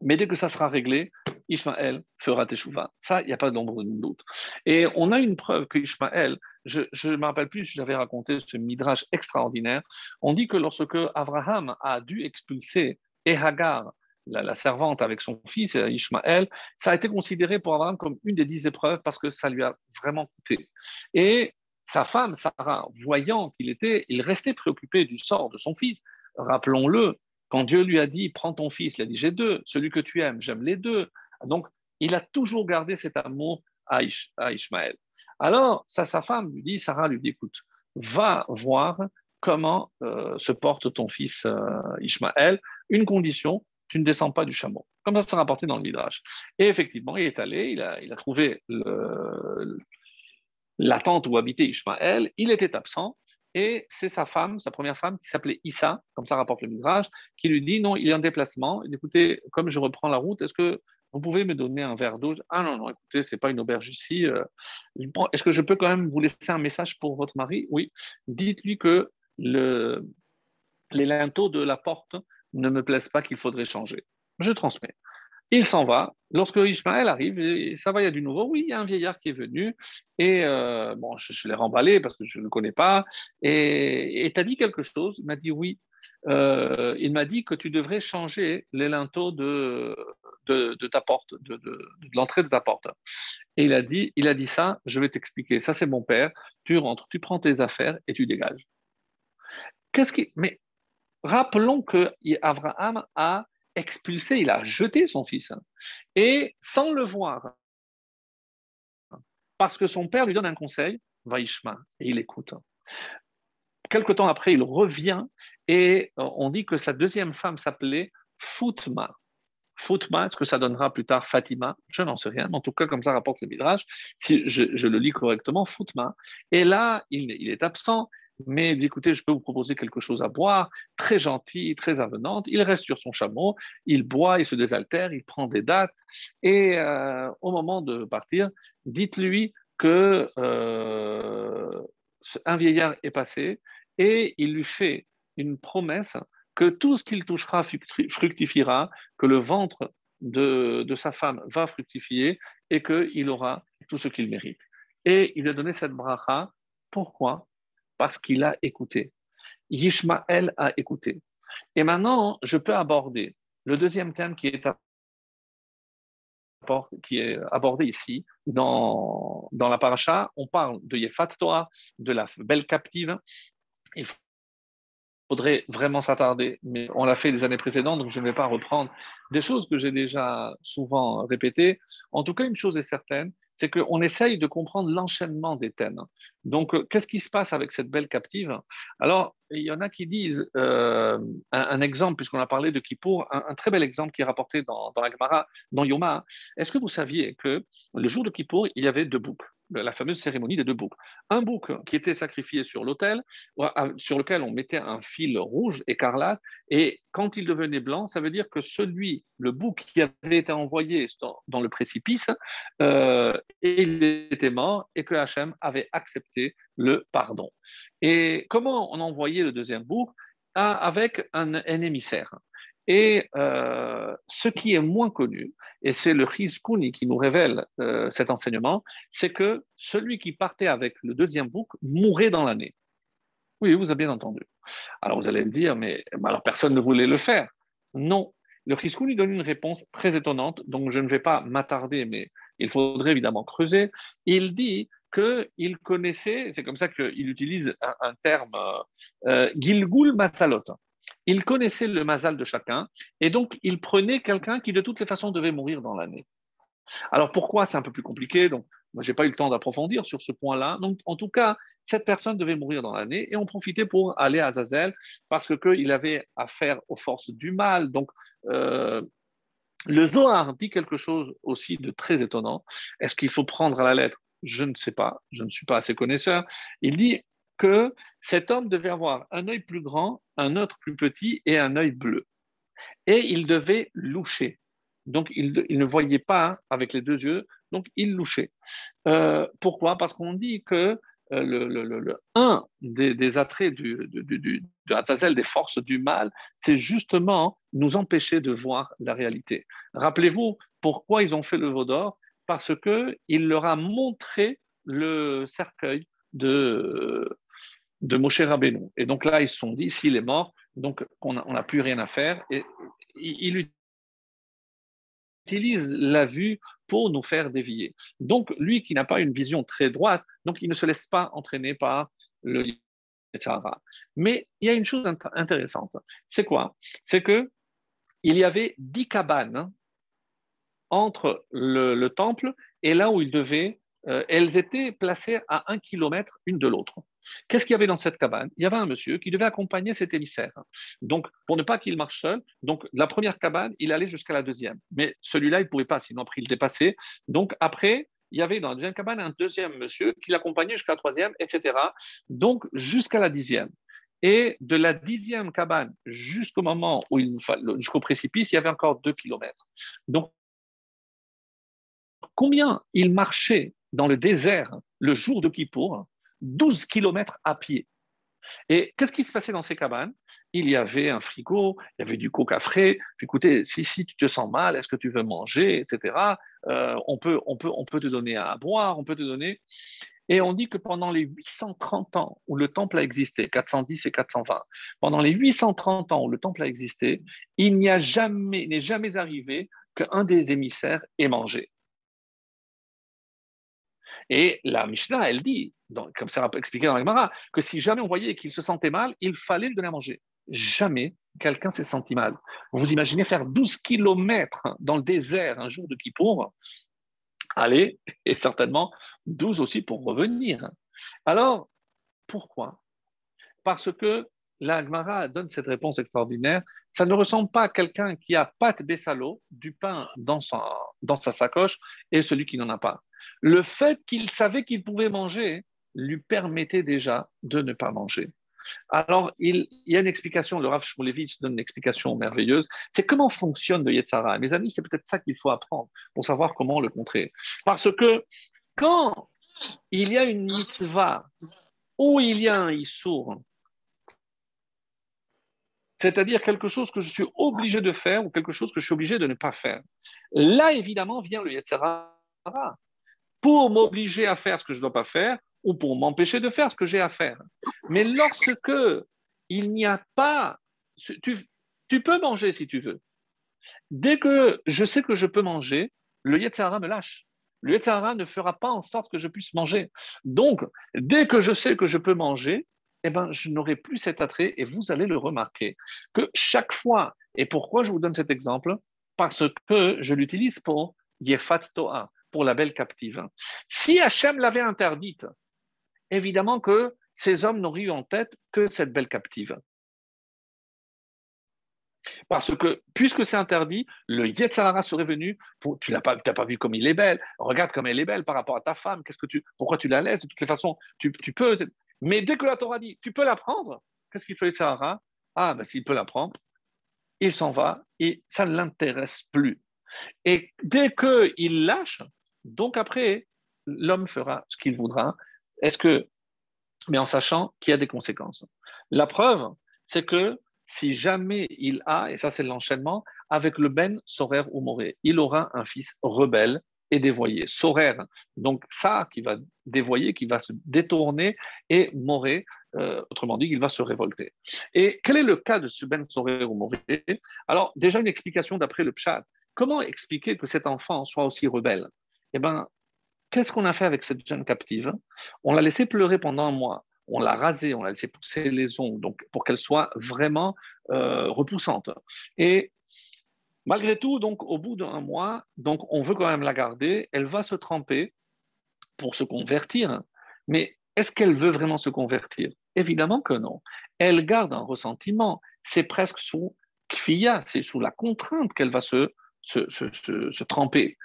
Mais dès que ça sera réglé, Ishmaël fera Teshuvah. Ça, il n'y a pas d'ombre de doute. Et on a une preuve que Ishmaël, je ne me rappelle plus j'avais raconté ce midrash extraordinaire, on dit que lorsque Abraham a dû expulser Ehagar, la, servante avec son fils Ishmaël, ça a été considéré pour Abraham comme une des dix épreuves parce que ça lui a vraiment coûté. Et sa femme, Sarah, voyant qu'il était, il restait préoccupé du sort de son fils. Rappelons-le, quand Dieu lui a dit, prends ton fils, il a dit, j'ai deux, celui que tu aimes, j'aime les deux. Donc, il a toujours gardé cet amour à, Ishmaël. Alors, ça, sa femme lui dit, Sarah lui dit, écoute, va voir comment euh, se porte ton fils euh, Ishmaël. Une condition, tu ne descends pas du chameau. Comme ça, c'est rapporté dans le Midrash. Et effectivement, il est allé, il a, il a trouvé la tente où habitait Ishmaël, il était absent, et c'est sa femme, sa première femme, qui s'appelait Issa, comme ça rapporte le Midrash, qui lui dit non, il est en déplacement. Écoutez, comme je reprends la route, est-ce que vous pouvez me donner un verre d'eau? Ah non, non, écoutez, c'est pas une auberge ici. Euh, est-ce que je peux quand même vous laisser un message pour votre mari? Oui. Dites-lui que le, les linteaux de la porte ne me plaisent pas, qu'il faudrait changer. Je transmets. Il s'en va. Lorsque Ishmaël arrive, ça va, il y a du nouveau. Oui, il y a un vieillard qui est venu. Et euh, bon, je, l'ai remballé parce que je ne le connais pas. Et tu dit quelque chose? Il m'a dit oui. Euh, il m'a dit que tu devrais changer les linteaux de, de, ta porte, de, de l'entrée de ta porte. Et il a dit, il a dit ça, je vais t'expliquer. Ça, c'est mon père. Tu rentres, tu prends tes affaires et tu dégages. Qu'est-ce qui. Mais rappelons que Abraham a expulsé, il a jeté son fils. Et sans le voir, parce que son père lui donne un conseil, Vaishma, et il écoute. Quelque temps après, il revient et on dit que sa deuxième femme s'appelait Foutma. Foutma, est-ce que ça donnera plus tard Fatima? Je n'en sais rien, mais en tout cas, comme ça rapporte le Midrash, si je, le lis correctement, Foutma. Et là, il, est absent, mais écoutez, je peux vous proposer quelque chose à boire, très gentil, très avenante. Il reste sur son chameau, il boit, il se désaltère, il prend des dates, et euh, au moment de partir, dites-lui que euh, un vieillard est passé, et il lui fait une promesse que tout ce qu'il touchera fructifiera, que le ventre de, sa femme va fructifier et qu'il aura tout ce qu'il mérite. Et il a donné cette bracha. Pourquoi? Parce qu'il a écouté. Yishmael a écouté. Et maintenant, je peux aborder le deuxième thème qui est, abordé ici dans, dans la paracha. On parle de Yefat Torah, de la belle captive. Il faudrait vraiment s'attarder, mais on l'a fait les années précédentes, donc je ne vais pas reprendre des choses que j'ai déjà souvent répétées. En tout cas, une chose est certaine, c'est qu'on essaye de comprendre l'enchaînement des thèmes. Donc, euh, qu'est-ce qui se passe avec cette belle captive? Alors, il y en a qui disent euh, un, exemple, puisqu'on a parlé de Kippour, un, très bel exemple qui est rapporté dans, la Gemara, dans Yoma. Est-ce que vous saviez que le jour de Kippour, il y avait deux boucs la fameuse cérémonie des deux boucs. Un bouc qui était sacrifié sur l'autel, sur lequel on mettait un fil rouge écarlate, et quand il devenait blanc, ça veut dire que celui, le bouc qui avait été envoyé dans, le précipice, euh, il était mort et que Hachem avait accepté le pardon. Et comment on envoyait le deuxième bouc? Ah, Avec un émissaire. Et euh, ce qui est moins connu, et c'est le Rizkouni qui nous révèle euh, cet enseignement, c'est que celui qui partait avec le deuxième bouc mourait dans l'année. Oui, vous avez bien entendu. Alors vous allez me dire, mais alors personne ne voulait le faire. Non. Le Rizkouni donne une réponse très étonnante, donc je ne vais pas m'attarder, mais il faudrait évidemment creuser. Il dit qu'il connaissait, c'est comme ça qu'il utilise un, terme, euh, Gilgul Matsalot il connaissait le mazal de chacun, et donc il prenait quelqu'un qui de toutes les façons devait mourir dans l'année. Alors pourquoi? C'est un peu plus compliqué Donc, moi, je n'ai pas eu le temps d'approfondir sur ce point-là. Donc, en tout cas, cette personne devait mourir dans l'année et on profitait pour aller à Azazel parce qu'il avait affaire aux forces du mal. Donc, euh, le Zohar dit quelque chose aussi de très étonnant. Est-ce qu'il faut prendre à la lettre? Je ne sais pas, je ne suis pas assez connaisseur. Il dit que cet homme devait avoir un œil plus grand, un autre plus petit et un œil bleu. Et il devait loucher. Donc, il, ne voyait pas avec les deux yeux, donc il louchait. Euh, pourquoi? Parce qu'on dit que euh, le, des, attraits de Azazel, des forces du mal, c'est justement nous empêcher de voir la réalité. Rappelez-vous pourquoi ils ont fait le veau d'or? Parce qu'il leur a montré le cercueil de, de Moshe Rabbeinu. Et donc là, ils se sont dit, s'il est mort, donc on n'a plus rien à faire. Et il utilise la vue pour nous faire dévier. Donc, lui qui n'a pas une vision très droite, donc il ne se laisse pas entraîner par le Sahara. Mais il y a une chose intéressante. C'est quoi? C'est que il y avait dix cabanes entre le, temple et là où il devait. Euh, elles étaient placées à un kilomètre une de l'autre. Qu'est-ce qu'il y avait dans cette cabane? Il y avait un monsieur qui devait accompagner cet émissaire. Donc, pour ne pas qu'il marche seul, donc la première cabane, il allait jusqu'à la deuxième. Mais celui-là, il ne pouvait pas, sinon après, il dépassait. Donc, après, il y avait dans la deuxième cabane un deuxième monsieur qui l'accompagnait jusqu'à la troisième, etc. Donc, jusqu'à la dixième. Et de la dixième cabane jusqu'au moment où il jusqu'au précipice, il y avait encore deux kilomètres. Donc, combien il marchait dans le désert le jour de Kippour? 12 kilomètres à pied. Et qu'est-ce qui se passait dans ces cabanes? Il y avait un frigo, il y avait du coca frais. Écoutez, si, si tu te sens mal, est-ce que tu veux manger, etc. Euh, on, peut, on, peut, te donner à boire, on peut te donner. Et on dit que pendant les 830 ans où le temple a existé, 410 et 420, pendant les 830 ans où le temple a existé, il n'est jamais arrivé qu'un des émissaires ait mangé. Et la Mishnah, elle dit, comme ça expliqué dans la Gemara, que si jamais on voyait qu'il se sentait mal, il fallait le donner à manger. Jamais quelqu'un s'est senti mal. Vous imaginez faire 12 kilomètres dans le désert un jour de Kippour Allez, et certainement 12 aussi pour revenir. Alors, pourquoi? Parce que la Gemara donne cette réponse extraordinaire. Ça ne ressemble pas à quelqu'un qui a pâte bessalo, du pain dans sa, dans sa sacoche, et celui qui n'en a pas. Le fait qu'il savait qu'il pouvait manger lui permettait déjà de ne pas manger. Alors, il, y a une explication, le Rav Shmulevitch donne une explication merveilleuse, c'est comment fonctionne le Yetzara. Mes amis, c'est peut-être ça qu'il faut apprendre pour savoir comment le contrer. Parce que quand il y a une mitzvah ou il y a un issour, c'est-à-dire quelque chose que je suis obligé de faire ou quelque chose que je suis obligé de ne pas faire. Là, évidemment, vient le Yetzara pour m'obliger à faire ce que je ne dois pas faire ou pour m'empêcher de faire ce que j'ai à faire. Mais lorsque il n'y a pas, tu, peux manger si tu veux. Dès que je sais que je peux manger, le Yetzara me lâche. Le Yetzara ne fera pas en sorte que je puisse manger. Donc, dès que je sais que je peux manger, eh ben, je n'aurai plus cet attrait et vous allez le remarquer que chaque fois, et pourquoi je vous donne cet exemple? Parce que je l'utilise pour Yefat Toa, pour la belle captive. Si Hachem l'avait interdite, évidemment que ces hommes n'auraient eu en tête que cette belle captive. Parce que, puisque c'est interdit, le Yetzalara serait venu, tu n'as pas, pas vu comme il est belle, regarde comme elle est belle par rapport à ta femme, qu'est-ce que tu, pourquoi tu la laisses? De toutes les façons, tu, tu peux, mais dès que la Torah dit, tu peux la prendre, qu'est-ce qu'il fait Sahara Ah, ben s'il peut la prendre, il s'en va et ça ne l'intéresse plus. Et dès qu'il lâche, donc après, l'homme fera ce qu'il voudra. Est-ce que, mais en sachant qu'il y a des conséquences. La preuve, c'est que si jamais il a, et ça c'est l'enchaînement, avec le Ben Sorer ou Moré, il aura un fils rebelle et dévoyé. Sorer, donc ça qui va dévoyer, qui va se détourner, et Moré, euh, autrement dit, il va se révolter. Et quel est le cas de ce Ben Sorer ou Moré? Alors, déjà une explication d'après le Pshat. Comment expliquer que cet enfant soit aussi rebelle? Eh bien, qu'est-ce qu'on a fait avec cette jeune captive On l'a laissé pleurer pendant un mois. On l'a rasée, on l'a laissé pousser les ongles, donc pour qu'elle soit vraiment euh, repoussante. Et Malgré tout, donc, au bout d'un mois, donc, on veut quand même la garder. Elle va se tremper pour se convertir. Mais est-ce qu'elle veut vraiment se convertir? Évidemment que non. Elle garde un ressentiment. C'est presque sous kfia, c'est sous la contrainte qu'elle va se, se, se, se, tremper.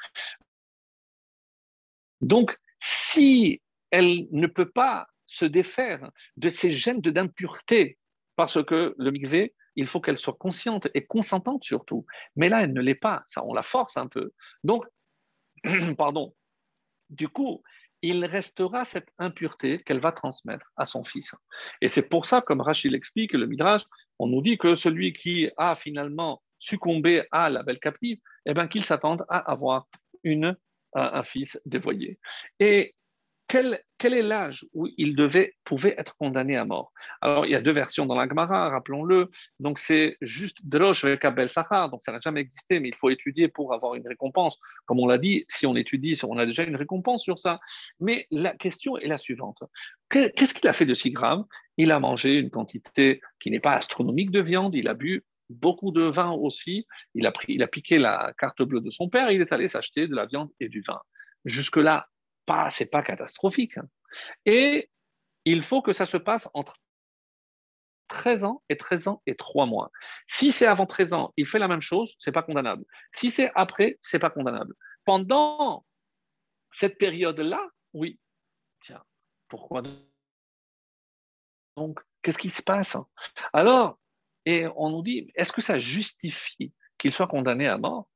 Donc, si elle ne peut pas se défaire de ces gènes d'impureté, parce que le mikvé il faut qu'elle soit consciente et consentante surtout. Mais là, elle ne l'est pas. Ça, on la force un peu. Donc, pardon. Du coup, il restera cette impureté qu'elle va transmettre à son fils. Et c'est pour ça, comme Rachid l'explique, le Midrash, on nous dit que celui qui a finalement succombé à la belle captive, eh bien, qu'il s'attende à avoir une, un fils dévoyé. Et quel, est l'âge où il devait, pouvait être condamné à mort? Alors, il y a deux versions dans la Gemara, rappelons-le. Donc, c'est juste Drosh avec Abel Sahar, donc ça n'a jamais existé, mais il faut étudier pour avoir une récompense. Comme on l'a dit, si on étudie, on a déjà une récompense sur ça. Mais la question est la suivante Qu'est-ce qu'il a fait de si grave? Il a mangé une quantité qui n'est pas astronomique de viande, il a bu beaucoup de vin aussi, il a, pris, il a piqué la carte bleue de son père et il est allé s'acheter de la viande et du vin. Jusque-là, pas, c'est pas catastrophique. Hein. Et il faut que ça se passe entre 13 ans et 13 ans et 3 mois. Si c'est avant 13 ans, il fait la même chose, c'est pas condamnable. Si c'est après, c'est pas condamnable. Pendant cette période-là, oui. Tiens, pourquoi donc? Qu'est-ce qui se passe Alors, et on nous dit, est-ce que ça justifie qu'il soit condamné à mort?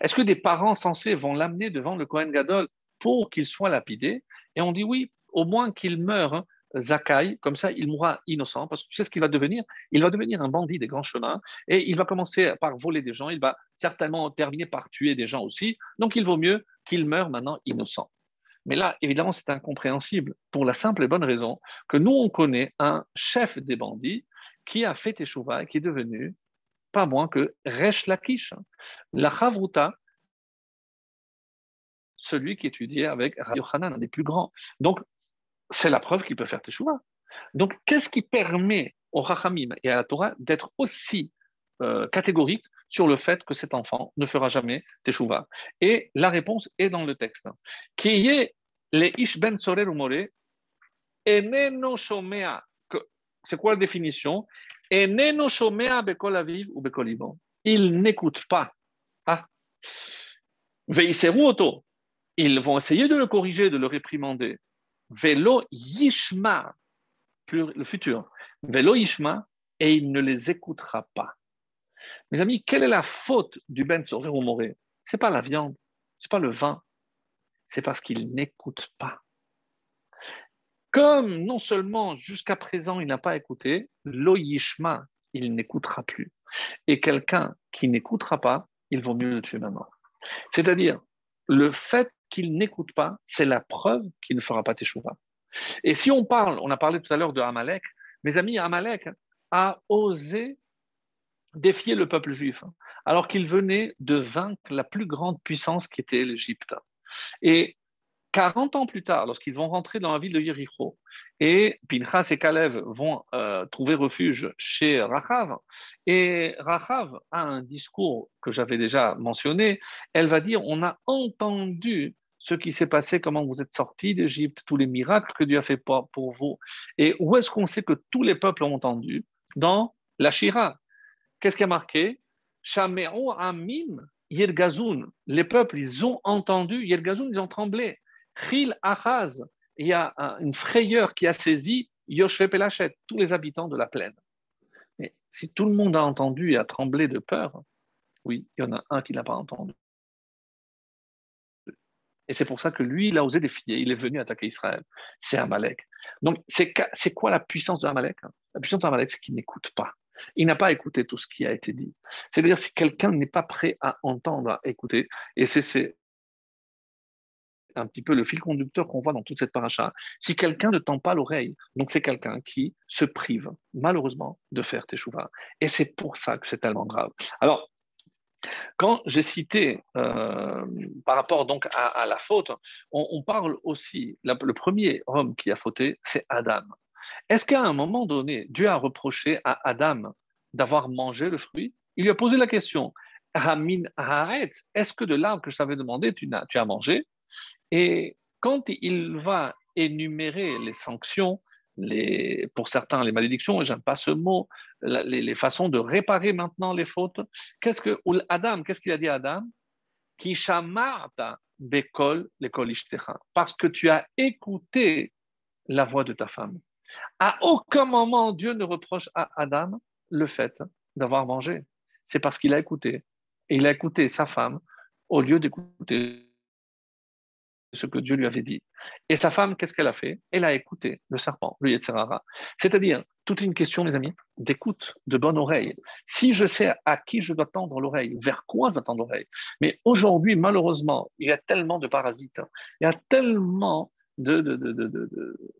Est-ce que des parents censés vont l'amener devant le Kohen Gadol pour qu'il soit lapidé? Et on dit oui, au moins qu'il meure, hein, Zakai, comme ça il mourra innocent, parce que tu sais ce qu'il va devenir? Il va devenir un bandit des grands chemins, et il va commencer par voler des gens, il va certainement terminer par tuer des gens aussi, donc il vaut mieux qu'il meure maintenant innocent. Mais là, évidemment, c'est incompréhensible, pour la simple et bonne raison que nous, on connaît un chef des bandits qui a fait Teshuvah et qui est devenu pas moins que Resh Lakish. La Chavruta, celui qui étudiait avec Rabbi Yochanan, un des plus grands. Donc, c'est la preuve qu'il peut faire Teshuvah. Donc, qu'est-ce qui permet au Rachamim et à la Torah d'être aussi euh, catégorique sur le fait que cet enfant ne fera jamais Teshuvah? Et la réponse est dans le texte. Qui est les Ish ben Umore, eneno shomea, c'est quoi la définition? Il n'écoute pas. Ah. Ils vont essayer de le corriger, de le réprimander. Velo yishma, le futur. Velo yishma, et il ne les écoutera pas. Mes amis, quelle est la faute du Ben ou Moré Ce n'est pas la viande, ce n'est pas le vin, c'est parce qu'il n'écoute pas. Comme non seulement jusqu'à présent il n'a pas écouté, l'oyishma, il n'écoutera plus. Et quelqu'un qui n'écoutera pas, il vaut mieux le tuer maintenant. C'est-à-dire, le fait qu'il n'écoute pas, c'est la preuve qu'il ne fera pas teshuva. Et si on parle, on a parlé tout à l'heure de Amalek, mes amis, Amalek a osé défier le peuple juif, hein, alors qu'il venait de vaincre la plus grande puissance qui était l'Égypte. Et 40 ans plus tard, lorsqu'ils vont rentrer dans la ville de Yericho, et Pinchas et Kalev vont euh, trouver refuge chez Rachav, et Rachav a un discours que j'avais déjà mentionné, elle va dire, on a entendu ce qui s'est passé, comment vous êtes sortis d'Égypte, tous les miracles que Dieu a fait pour vous. Et où est-ce qu'on sait que tous les peuples ont entendu Dans la Shira. Qu'est-ce qui a marqué? Shame'o Amim. Les peuples, ils ont entendu, Yergazoun, ils ont tremblé. Chil Achaz, il y a une frayeur qui a saisi Yoshve Pelachet, tous les habitants de la plaine. Mais si tout le monde a entendu et a tremblé de peur, oui, il y en a un qui n'a pas entendu. Et c'est pour ça que lui, il a osé défier, il est venu attaquer Israël. C'est Amalek. Donc, c'est quoi la puissance de Amalek? La puissance de Amalek, c'est qu'il n'écoute pas. Il n'a pas écouté tout ce qui a été dit. C'est-à-dire, si quelqu'un n'est pas prêt à entendre, à écouter, et c'est un petit peu le fil conducteur qu'on voit dans toute cette paracha. Si quelqu'un ne tend pas l'oreille, donc c'est quelqu'un qui se prive, malheureusement, de faire teshuva. Et c'est pour ça que c'est tellement grave. Alors, quand j'ai cité euh, par rapport donc à, la faute, on, parle aussi, le premier homme qui a fauté, c'est Adam. Est-ce qu'à un moment donné, Dieu a reproché à Adam d'avoir mangé le fruit? Il lui a posé la question, Ramin est-ce que de l'arbre que je t'avais demandé, tu as mangé? Et quand il va énumérer les sanctions, pour certains les malédictions, et j'aime pas ce mot, les, façons de réparer maintenant les fautes, qu'est-ce que Adam, qu'est-ce qu'il a dit à Adam? Bekol parce que tu as écouté la voix de ta femme. À aucun moment Dieu ne reproche à Adam le fait d'avoir mangé. C'est parce qu'il a écouté. Et il a écouté sa femme au lieu d'écouter ce que Dieu lui avait dit. Et sa femme, qu'est-ce qu'elle a fait? Elle a écouté le serpent, le Yetzirara. C'est-à-dire, toute une question, mes amis, d'écoute, de bonne oreille. Si je sais à qui je dois tendre l'oreille, vers quoi je dois tendre l'oreille. Mais aujourd'hui, malheureusement, il y a tellement de parasites, il y a tellement de, de, de, de,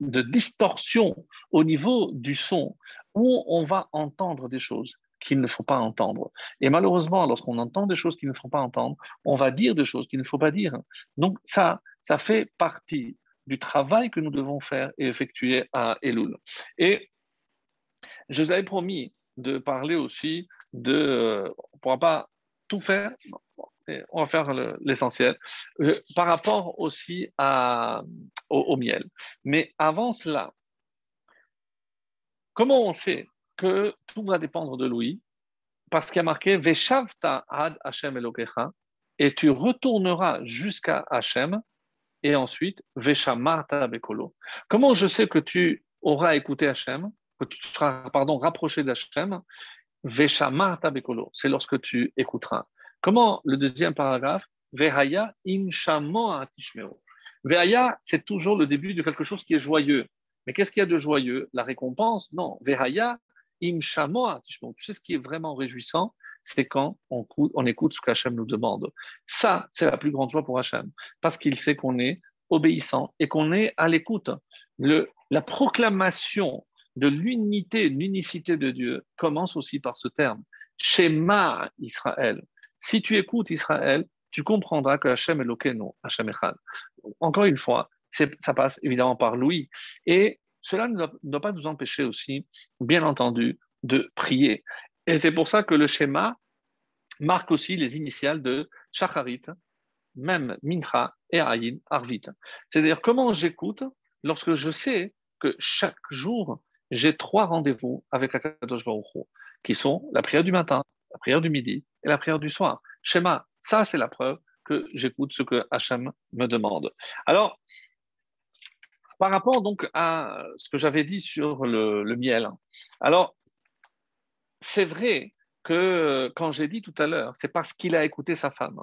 de distorsion au niveau du son, où on va entendre des choses qu'il ne faut pas entendre. Et malheureusement, lorsqu'on entend des choses qu'il ne faut pas entendre, on va dire des choses qu'il ne faut pas dire. Donc ça, ça fait partie du travail que nous devons faire et effectuer à Elul. Et je vous avais promis de parler aussi de... On ne pourra pas tout faire, on va faire l'essentiel, euh, par rapport aussi à, au miel. Mais avant cela, comment on sait que tout va dépendre de lui, parce qu'il y a marqué Veshavta ad Hashem Elokecha, et tu retourneras jusqu'à Hashem, et ensuite Veshamarta Bekolo. Comment je sais que tu auras écouté Hashem, que tu seras pardon, rapproché d'Hachem Veshamarta Bekolo, c'est lorsque tu écouteras. Comment le deuxième paragraphe? Vehaya. Vehaya, c'est toujours le début de quelque chose qui est joyeux. Mais qu'est-ce qu'il y a de joyeux? La récompense? Non. Vehaya Imshamoa, tu sais ce qui est vraiment réjouissant, c'est quand on, écoute ce qu'Hachem nous demande. Ça, c'est la plus grande joie pour Hachem, parce qu'il sait qu'on est obéissant et qu'on est à l'écoute. La proclamation de l'unité, l'unicité de Dieu commence aussi par ce terme. Shema Israël. Si tu écoutes Israël, tu comprendras que Hachem est Lokeno, Hachem Echad. Encore une fois, ça passe évidemment par Louis. Et cela ne doit, pas nous empêcher aussi, bien entendu, de prier. Et c'est pour ça que le schéma marque aussi les initiales de Shacharit, même Mincha et Ayin Arvit. C'est-à-dire comment j'écoute lorsque je sais que chaque jour, j'ai trois rendez-vous avec Akadosh Baruch qui sont la prière du matin, la prière du midi et la prière du soir. Schéma, ça c'est la preuve que j'écoute ce que Hachem me demande. Alors, par rapport donc à ce que j'avais dit sur le, miel, alors c'est vrai que quand j'ai dit tout à l'heure, c'est parce qu'il a écouté sa femme.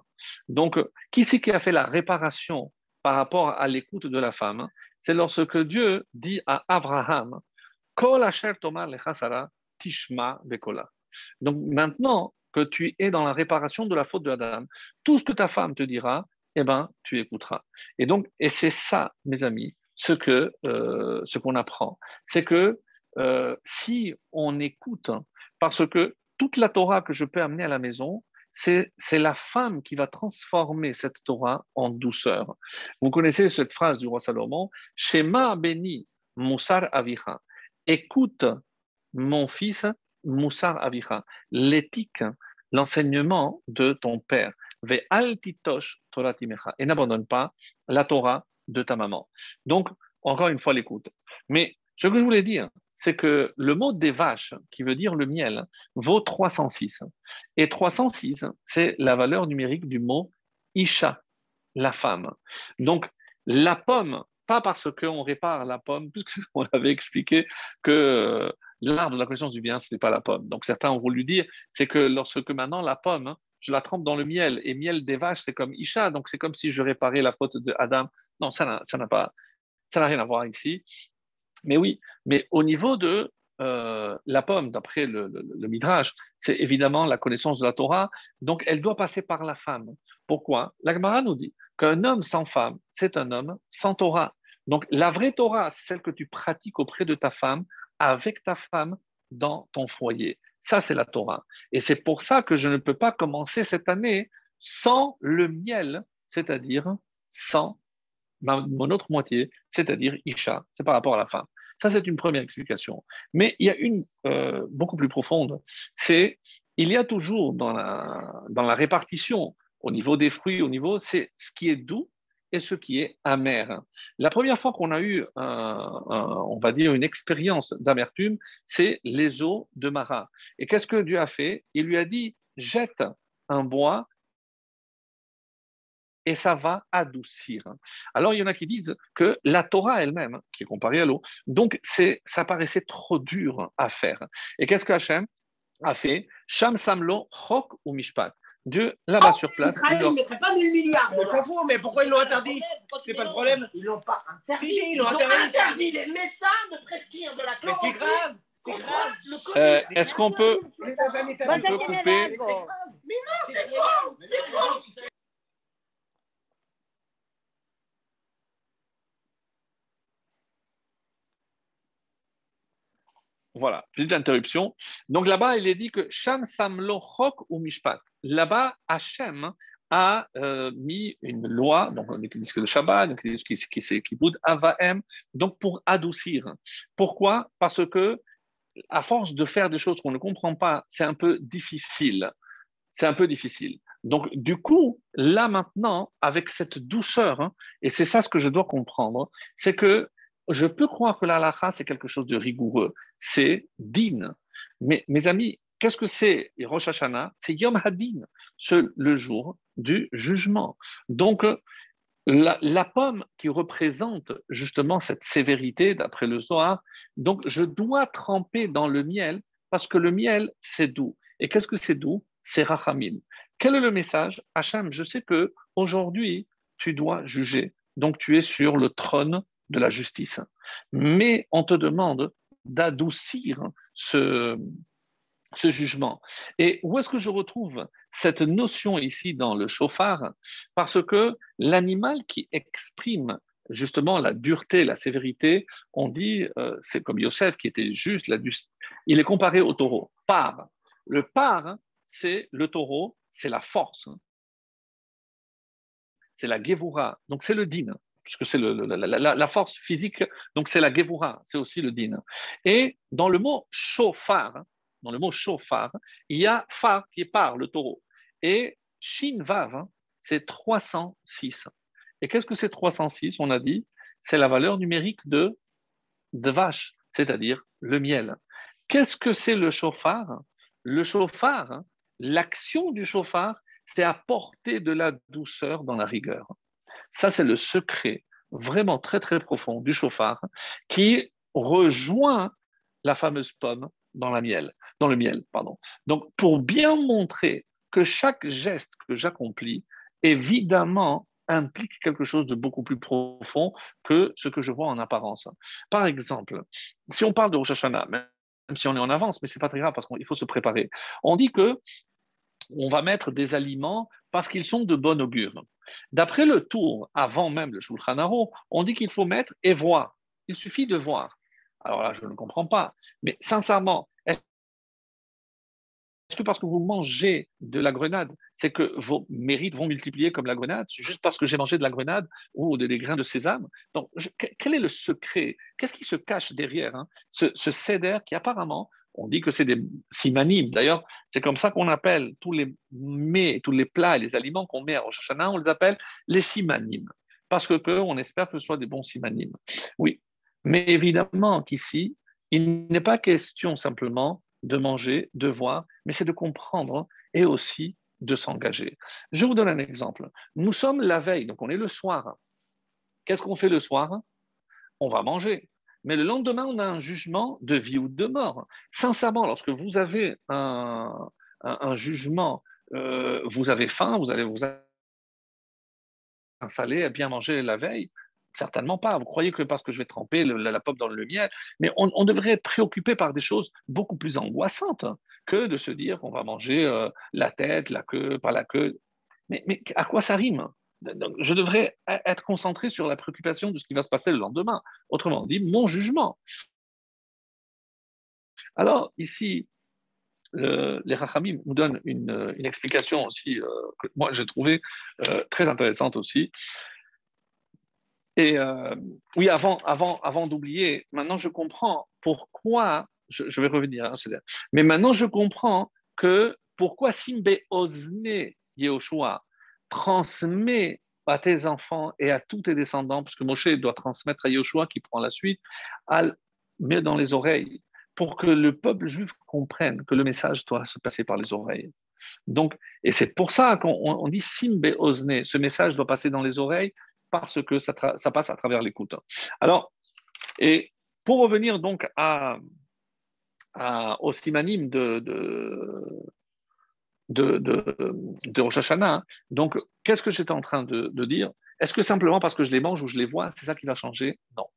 Donc, qui c'est qui a fait la réparation par rapport à l'écoute de la femme? C'est lorsque Dieu dit à Abraham, Kol tishma Donc maintenant que tu es dans la réparation de la faute de Adam, tout ce que ta femme te dira, eh ben, tu écouteras. Et donc, et c'est ça, mes amis, ce que euh, ce qu'on apprend, c'est que euh, si on écoute, parce que toute la Torah que je peux amener à la maison, c'est la femme qui va transformer cette Torah en douceur. Vous connaissez cette phrase du roi Salomon Shema béni Moussar Avicha. Écoute, mon fils, Moussar Avicha, l'éthique, l'enseignement de ton père. Ve altitosh Torah Et n'abandonne pas la Torah de ta maman. Donc, encore une fois, l'écoute. Mais ce que je voulais dire, c'est que le mot des vaches, qui veut dire le miel, vaut 306. Et 306, c'est la valeur numérique du mot Isha, la femme. Donc, la pomme, pas parce qu'on répare la pomme, puisqu'on avait expliqué que euh, l'arbre de la connaissance du bien, ce n'est pas la pomme. Donc, certains ont voulu dire, c'est que lorsque maintenant la pomme, je la trempe dans le miel, et miel des vaches, c'est comme Isha, donc c'est comme si je réparais la faute de Adam. Non, ça n'a pas, ça n'a rien à voir ici. Mais oui, mais au niveau de euh, la pomme, d'après le, Midrash, c'est évidemment la connaissance de la Torah, donc elle doit passer par la femme. Pourquoi? La Gemara nous dit qu'un homme sans femme, c'est un homme sans Torah. Donc la vraie Torah, c'est celle que tu pratiques auprès de ta femme, avec ta femme, dans ton foyer. Ça, c'est la Torah. Et c'est pour ça que je ne peux pas commencer cette année sans le miel, c'est-à-dire sans mon autre moitié, c'est-à-dire Isha, c'est par rapport à la femme. Ça, c'est une première explication. Mais il y a une euh, beaucoup plus profonde, c'est il y a toujours dans la, dans la répartition, au niveau des fruits, au niveau, c'est ce qui est doux et ce qui est amer. La première fois qu'on a eu, on va dire, une expérience d'amertume, c'est les eaux de Mara. Et qu'est-ce que Dieu a fait? Il lui a dit, jette un bois et ça va adoucir. Alors, il y en a qui disent que la Torah elle-même, qui est comparée à l'eau, donc ça paraissait trop dur à faire. Et qu'est-ce que Hachem a fait? Sham Samlo, Chok ou Mishpat. Dieu, là-bas sur place. Israël, il ne mettrait pas 1000 milliards. On s'en fout, mais pourquoi ils l'ont interdit C'est pas le problème. Ils l'ont pas interdit. Si, ils l'ont interdit. interdit les médecins de prescrire de la Mais c'est grave. C'est grave. Euh, Est-ce qu'on peut, On est dans un état on de peut couper Mais non, c'est faux C'est faux Voilà, petite interruption. Donc là-bas, il est dit que Sham Samlo Chok ou Mishpat. Là-bas, Hachem a euh, mis une loi, donc on utilise que le Shabbat, on utilise qui, qui, qui, qui Avaem, donc pour adoucir. Pourquoi? Parce que à force de faire des choses qu'on ne comprend pas, c'est un peu difficile. C'est un peu difficile. Donc, du coup, là maintenant, avec cette douceur, hein, et c'est ça ce que je dois comprendre, c'est que je peux croire que la c'est quelque chose de rigoureux. C'est din. Mais mes amis, qu'est-ce que c'est Rosh Hashanah? C'est Yom Hadin, le jour du jugement. Donc, la, pomme qui représente justement cette sévérité d'après le Zohar, donc je dois tremper dans le miel parce que le miel, c'est doux. Et qu'est-ce que c'est doux? C'est Rachamim. Quel est le message? Hachem, je sais que aujourd'hui, tu dois juger. Donc, tu es sur le trône de la justice. Mais on te demande d'adoucir ce, ce jugement. Et où est-ce que je retrouve cette notion ici dans le chauffard? Parce que l'animal qui exprime justement la dureté, la sévérité, on dit, euh, c'est comme Yosef qui était juste, la, il est comparé au taureau. Par. Le par, c'est le taureau, c'est la force. C'est la gevura, donc c'est le din puisque c'est la, force physique, donc c'est la Gevura, c'est aussi le din. Et dans le mot chauffard, dans le mot chauffard, il y a phare qui est par, le taureau. Et Shin Vav, c'est 306. Et qu'est-ce que c'est 306 On a dit, c'est la valeur numérique de, de vache, c'est-à-dire le miel. Qu'est-ce que c'est le chauffard? Le chauffard, hein, l'action du chauffard, c'est apporter de la douceur dans la rigueur. Ça, c'est le secret vraiment très très profond du chauffard qui rejoint la fameuse pomme dans la miel, dans le miel, pardon. Donc, pour bien montrer que chaque geste que j'accomplis, évidemment, implique quelque chose de beaucoup plus profond que ce que je vois en apparence. Par exemple, si on parle de Rosh Hashanah, même si on est en avance, mais c'est pas très grave parce qu'il faut se préparer. On dit que on va mettre des aliments parce qu'ils sont de bon augure. D'après le tour, avant même le Shulchan Aruch, on dit qu'il faut mettre et voir. Il suffit de voir. Alors là, je ne comprends pas. Mais sincèrement, que parce que vous mangez de la grenade, c'est que vos mérites vont multiplier comme la grenade Juste parce que j'ai mangé de la grenade ou des grains de sésame Donc, quel est le secret? Qu'est-ce qui se cache derrière hein? ce, ce céder qui apparemment, on dit que c'est des simanimes. D'ailleurs, c'est comme ça qu'on appelle tous les mets, tous les plats et les aliments qu'on met à Rosh Hashanah, on les appelle les simanimes. Parce que, on espère que ce soit des bons simanimes. Oui, mais évidemment qu'ici, il n'est pas question simplement de manger, de voir, mais c'est de comprendre et aussi de s'engager. Je vous donne un exemple. Nous sommes la veille, donc on est le soir. Qu'est-ce qu'on fait le soir? On va manger. Mais le lendemain, on a un jugement de vie ou de mort. Sincèrement, lorsque vous avez un, jugement, euh, vous avez faim, vous allez vous installer à bien manger la veille, Certainement pas. Vous croyez que parce que je vais tremper la, pop dans le miel, mais on, devrait être préoccupé par des choses beaucoup plus angoissantes que de se dire qu'on va manger euh, la tête, la queue, pas la queue. Mais, à quoi ça rime? Je devrais e-, être concentré sur la préoccupation de ce qui va se passer le lendemain. Autrement dit, mon jugement. Alors, ici, les Rachamim nous donnent une, explication aussi euh, que moi j'ai trouvé euh, très intéressante aussi. Et euh, oui, avant, avant, avant d'oublier, maintenant je comprends pourquoi, je, vais revenir, hein, mais maintenant je comprends que pourquoi Simbe Osne Yehoshua transmet à tes enfants et à tous tes descendants, parce que Moshe doit transmettre à Yehoshua qui prend la suite, à mettre dans les oreilles, pour que le peuple juif comprenne que le message doit se passer par les oreilles. Donc, et c'est pour ça qu'on dit Simbe Osne, ce message doit passer dans les oreilles parce que ça, passe à travers l'écoute. Alors, et pour revenir donc au simanim de, de, de, Rosh Hashanah, donc qu'est-ce que j'étais en train de, dire? Est-ce que simplement parce que je les mange ou je les vois, c'est ça qui va changer? Non.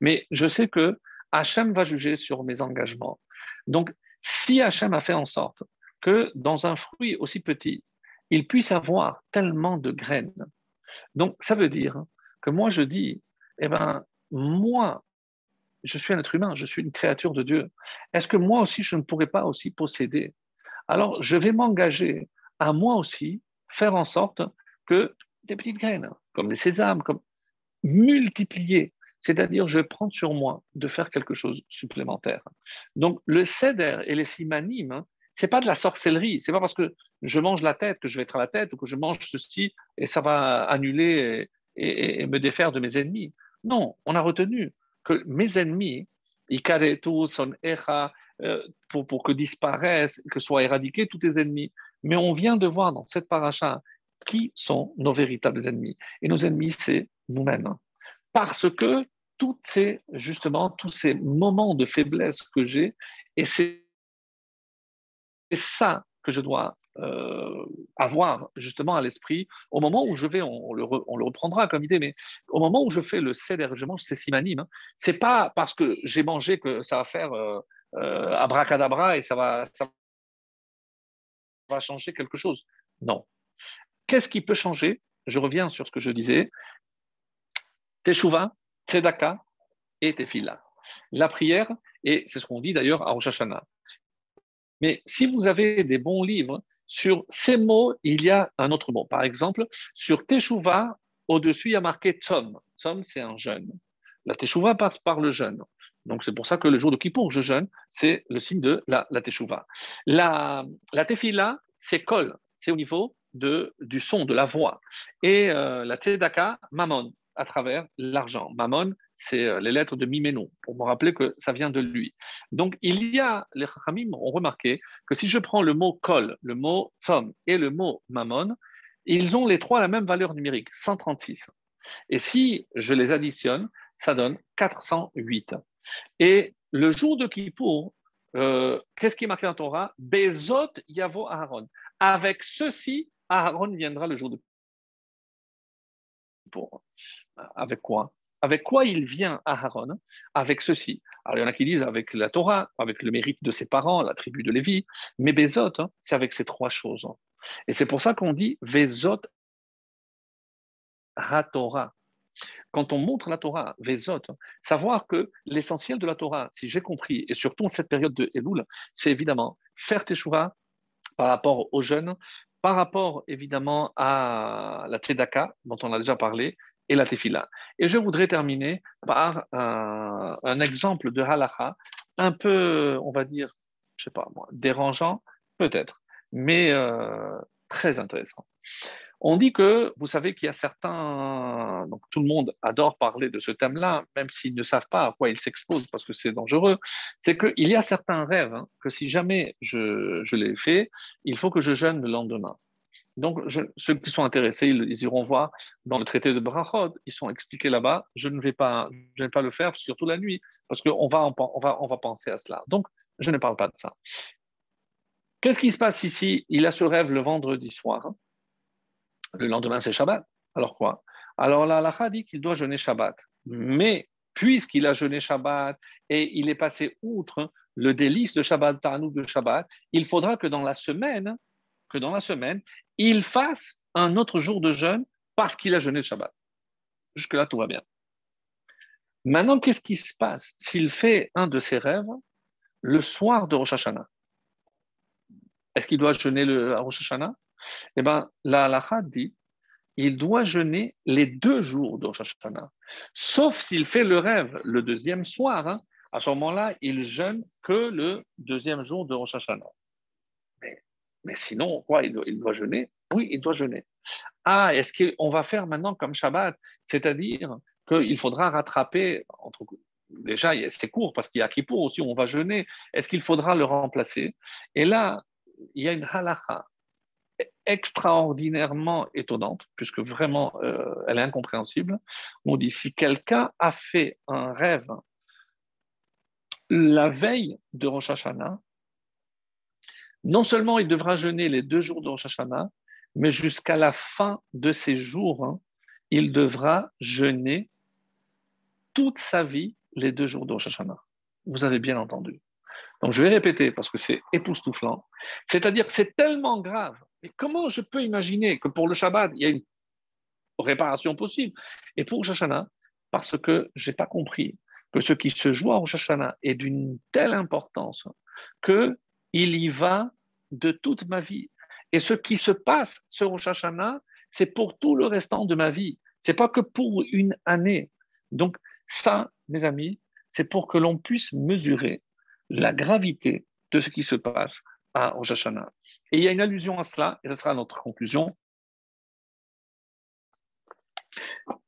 Mais je sais que Hachem va juger sur mes engagements. Donc, si Hachem a fait en sorte que dans un fruit aussi petit, il puisse avoir tellement de graines, donc, ça veut dire que moi, je dis, eh ben, moi, je suis un être humain, je suis une créature de Dieu. Est-ce que moi aussi, je ne pourrais pas aussi posséder? Alors, je vais m'engager à moi aussi faire en sorte que des petites graines, comme les sésames, comme multiplier. C'est-à-dire, je vais prendre sur moi de faire quelque chose supplémentaire. Donc, le céder et les simanimes, c'est pas de la sorcellerie. C'est pas parce que je mange la tête que je vais être à la tête ou que je mange ceci et ça va annuler et, me défaire de mes ennemis. Non, on a retenu que mes ennemis, son euh, pour, que disparaissent, que soient éradiqués tous tes ennemis. Mais on vient de voir dans cette paracha qui sont nos véritables ennemis. Et nos ennemis, c'est nous-mêmes. Parce que toutes ces, justement, tous ces moments de faiblesse que j'ai, et c'est c'est ça que je dois euh, avoir justement à l'esprit au moment où je vais, on, le, reprendra comme idée, mais au moment où je fais le céder, je mange ces simanim, hein, c'est pas parce que j'ai mangé que ça va faire euh, euh, abracadabra et ça va, ça va changer quelque chose. Non. Qu'est-ce qui peut changer? Je reviens sur ce que je disais. Teshuva, tzedaka et tefila. La prière, et c'est ce qu'on dit d'ailleurs à Rosh Hashanah. Mais si vous avez des bons livres, sur ces mots, il y a un autre mot. Par exemple, sur Teshuvah, au-dessus, il y a marqué Tzom. Tzom, c'est un jeûne. La Teshuvah passe par le jeûne. Donc, c'est pour ça que le jour de Kippour, je jeûne, c'est le signe de la, la Teshuvah. La, la Tefila, c'est Kol, c'est au niveau de, du son, de la voix. Et euh, la Tzedaka, Mammon, à travers l'argent. Mammon, c'est euh, les lettres de Miménon, pour me rappeler que ça vient de lui. Donc, il y a, les Khamim ont remarqué que si je prends le mot kol, le mot som et le mot mammon, ils ont les trois la même valeur numérique, 136. Et si je les additionne, ça donne 408. Et le jour de Kippour, euh, qu'est-ce qui est marqué dans Torah? Bezot Yavo Aaron. Avec ceci, Aaron viendra le jour de Kippour. Avec quoi? Avec quoi il vient Aaron Avec ceci. Alors il y en a qui disent avec la Torah, avec le mérite de ses parents, la tribu de Lévi. Mais Bezot, hein, c'est avec ces trois choses. Et c'est pour ça qu'on dit Vezot HaTorah quand on montre la Torah, Vezot, savoir que l'essentiel de la Torah, si j'ai compris, et surtout en cette période de Elul, c'est évidemment faire teshuva par rapport aux jeunes, par rapport évidemment à la Tzedaka, dont on a déjà parlé, et la Tefila. Et je voudrais terminer par un, exemple de halacha, un peu, on va dire, je sais pas moi, dérangeant, peut-être, mais euh, très intéressant. On dit que, vous savez qu'il y a certains, donc tout le monde adore parler de ce thème-là, même s'ils ne savent pas à quoi ils s'exposent parce que c'est dangereux, c'est qu'il y a certains rêves hein, que si jamais je, je les fais, il faut que je jeûne le lendemain. Donc, ceux qui sont intéressés, ils, iront voir dans le traité de Brachod, ils sont expliqués là-bas. Je ne vais pas, je vais pas le faire, surtout la nuit, parce qu'on va, penser à cela. Donc, je ne parle pas de ça. Qu'est-ce qui se passe ici? Il a ce rêve le vendredi soir. Le lendemain, c'est Shabbat. Alors quoi? Alors la halakha dit qu'il doit jeûner Shabbat. Mais puisqu'il a jeûné Shabbat et il est passé outre le délice de Shabbat, de Shabbat, il faudra que dans la semaine, que dans la semaine, il fasse un autre jour de jeûne parce qu'il a jeûné Shabbat. Jusque-là, tout va bien. Maintenant, qu'est-ce qui se passe? S'il fait un de ses rêves le soir de Rosh Hashanah Est-ce qu'il doit jeûner le Rosh Hashanah? Eh bien, la halakha dit il doit jeûner les deux jours de Rosh Sauf s'il fait le rêve le deuxième soir, hein. à ce moment-là, il jeûne que le deuxième jour de Rosh Mais, sinon, quoi, il doit, jeûner Oui, il doit jeûner. Ah, est-ce qu'on va faire maintenant comme Shabbat? C'est-à-dire qu'il faudra rattraper, entre, déjà c'est court parce qu'il y a Kippour aussi, on va jeûner. Est-ce qu'il faudra le remplacer? Et là, il y a une halakha extraordinairement étonnante, puisque vraiment euh, elle est incompréhensible. On dit si quelqu'un a fait un rêve la veille de Rosh Hashanah, non seulement il devra jeûner les deux jours de Rosh Hashanah, mais jusqu'à la fin de ses jours, hein, il devra jeûner toute sa vie les deux jours de Rosh Hashanah. Vous avez bien entendu. Donc je vais répéter parce que c'est époustouflant. C'est-à-dire que c'est tellement grave mais comment je peux imaginer que pour le Shabbat, il y a une réparation possible? Et pour Shoshana, parce que je n'ai pas compris que ce qui se joue en Shoshana est d'une telle importance qu'il y va de toute ma vie. Et ce qui se passe sur Rosh c'est pour tout le restant de ma vie. C'est pas que pour une année. Donc ça, mes amis, c'est pour que l'on puisse mesurer la gravité de ce qui se passe à Rosh et il y a une allusion à cela, et ce sera notre conclusion.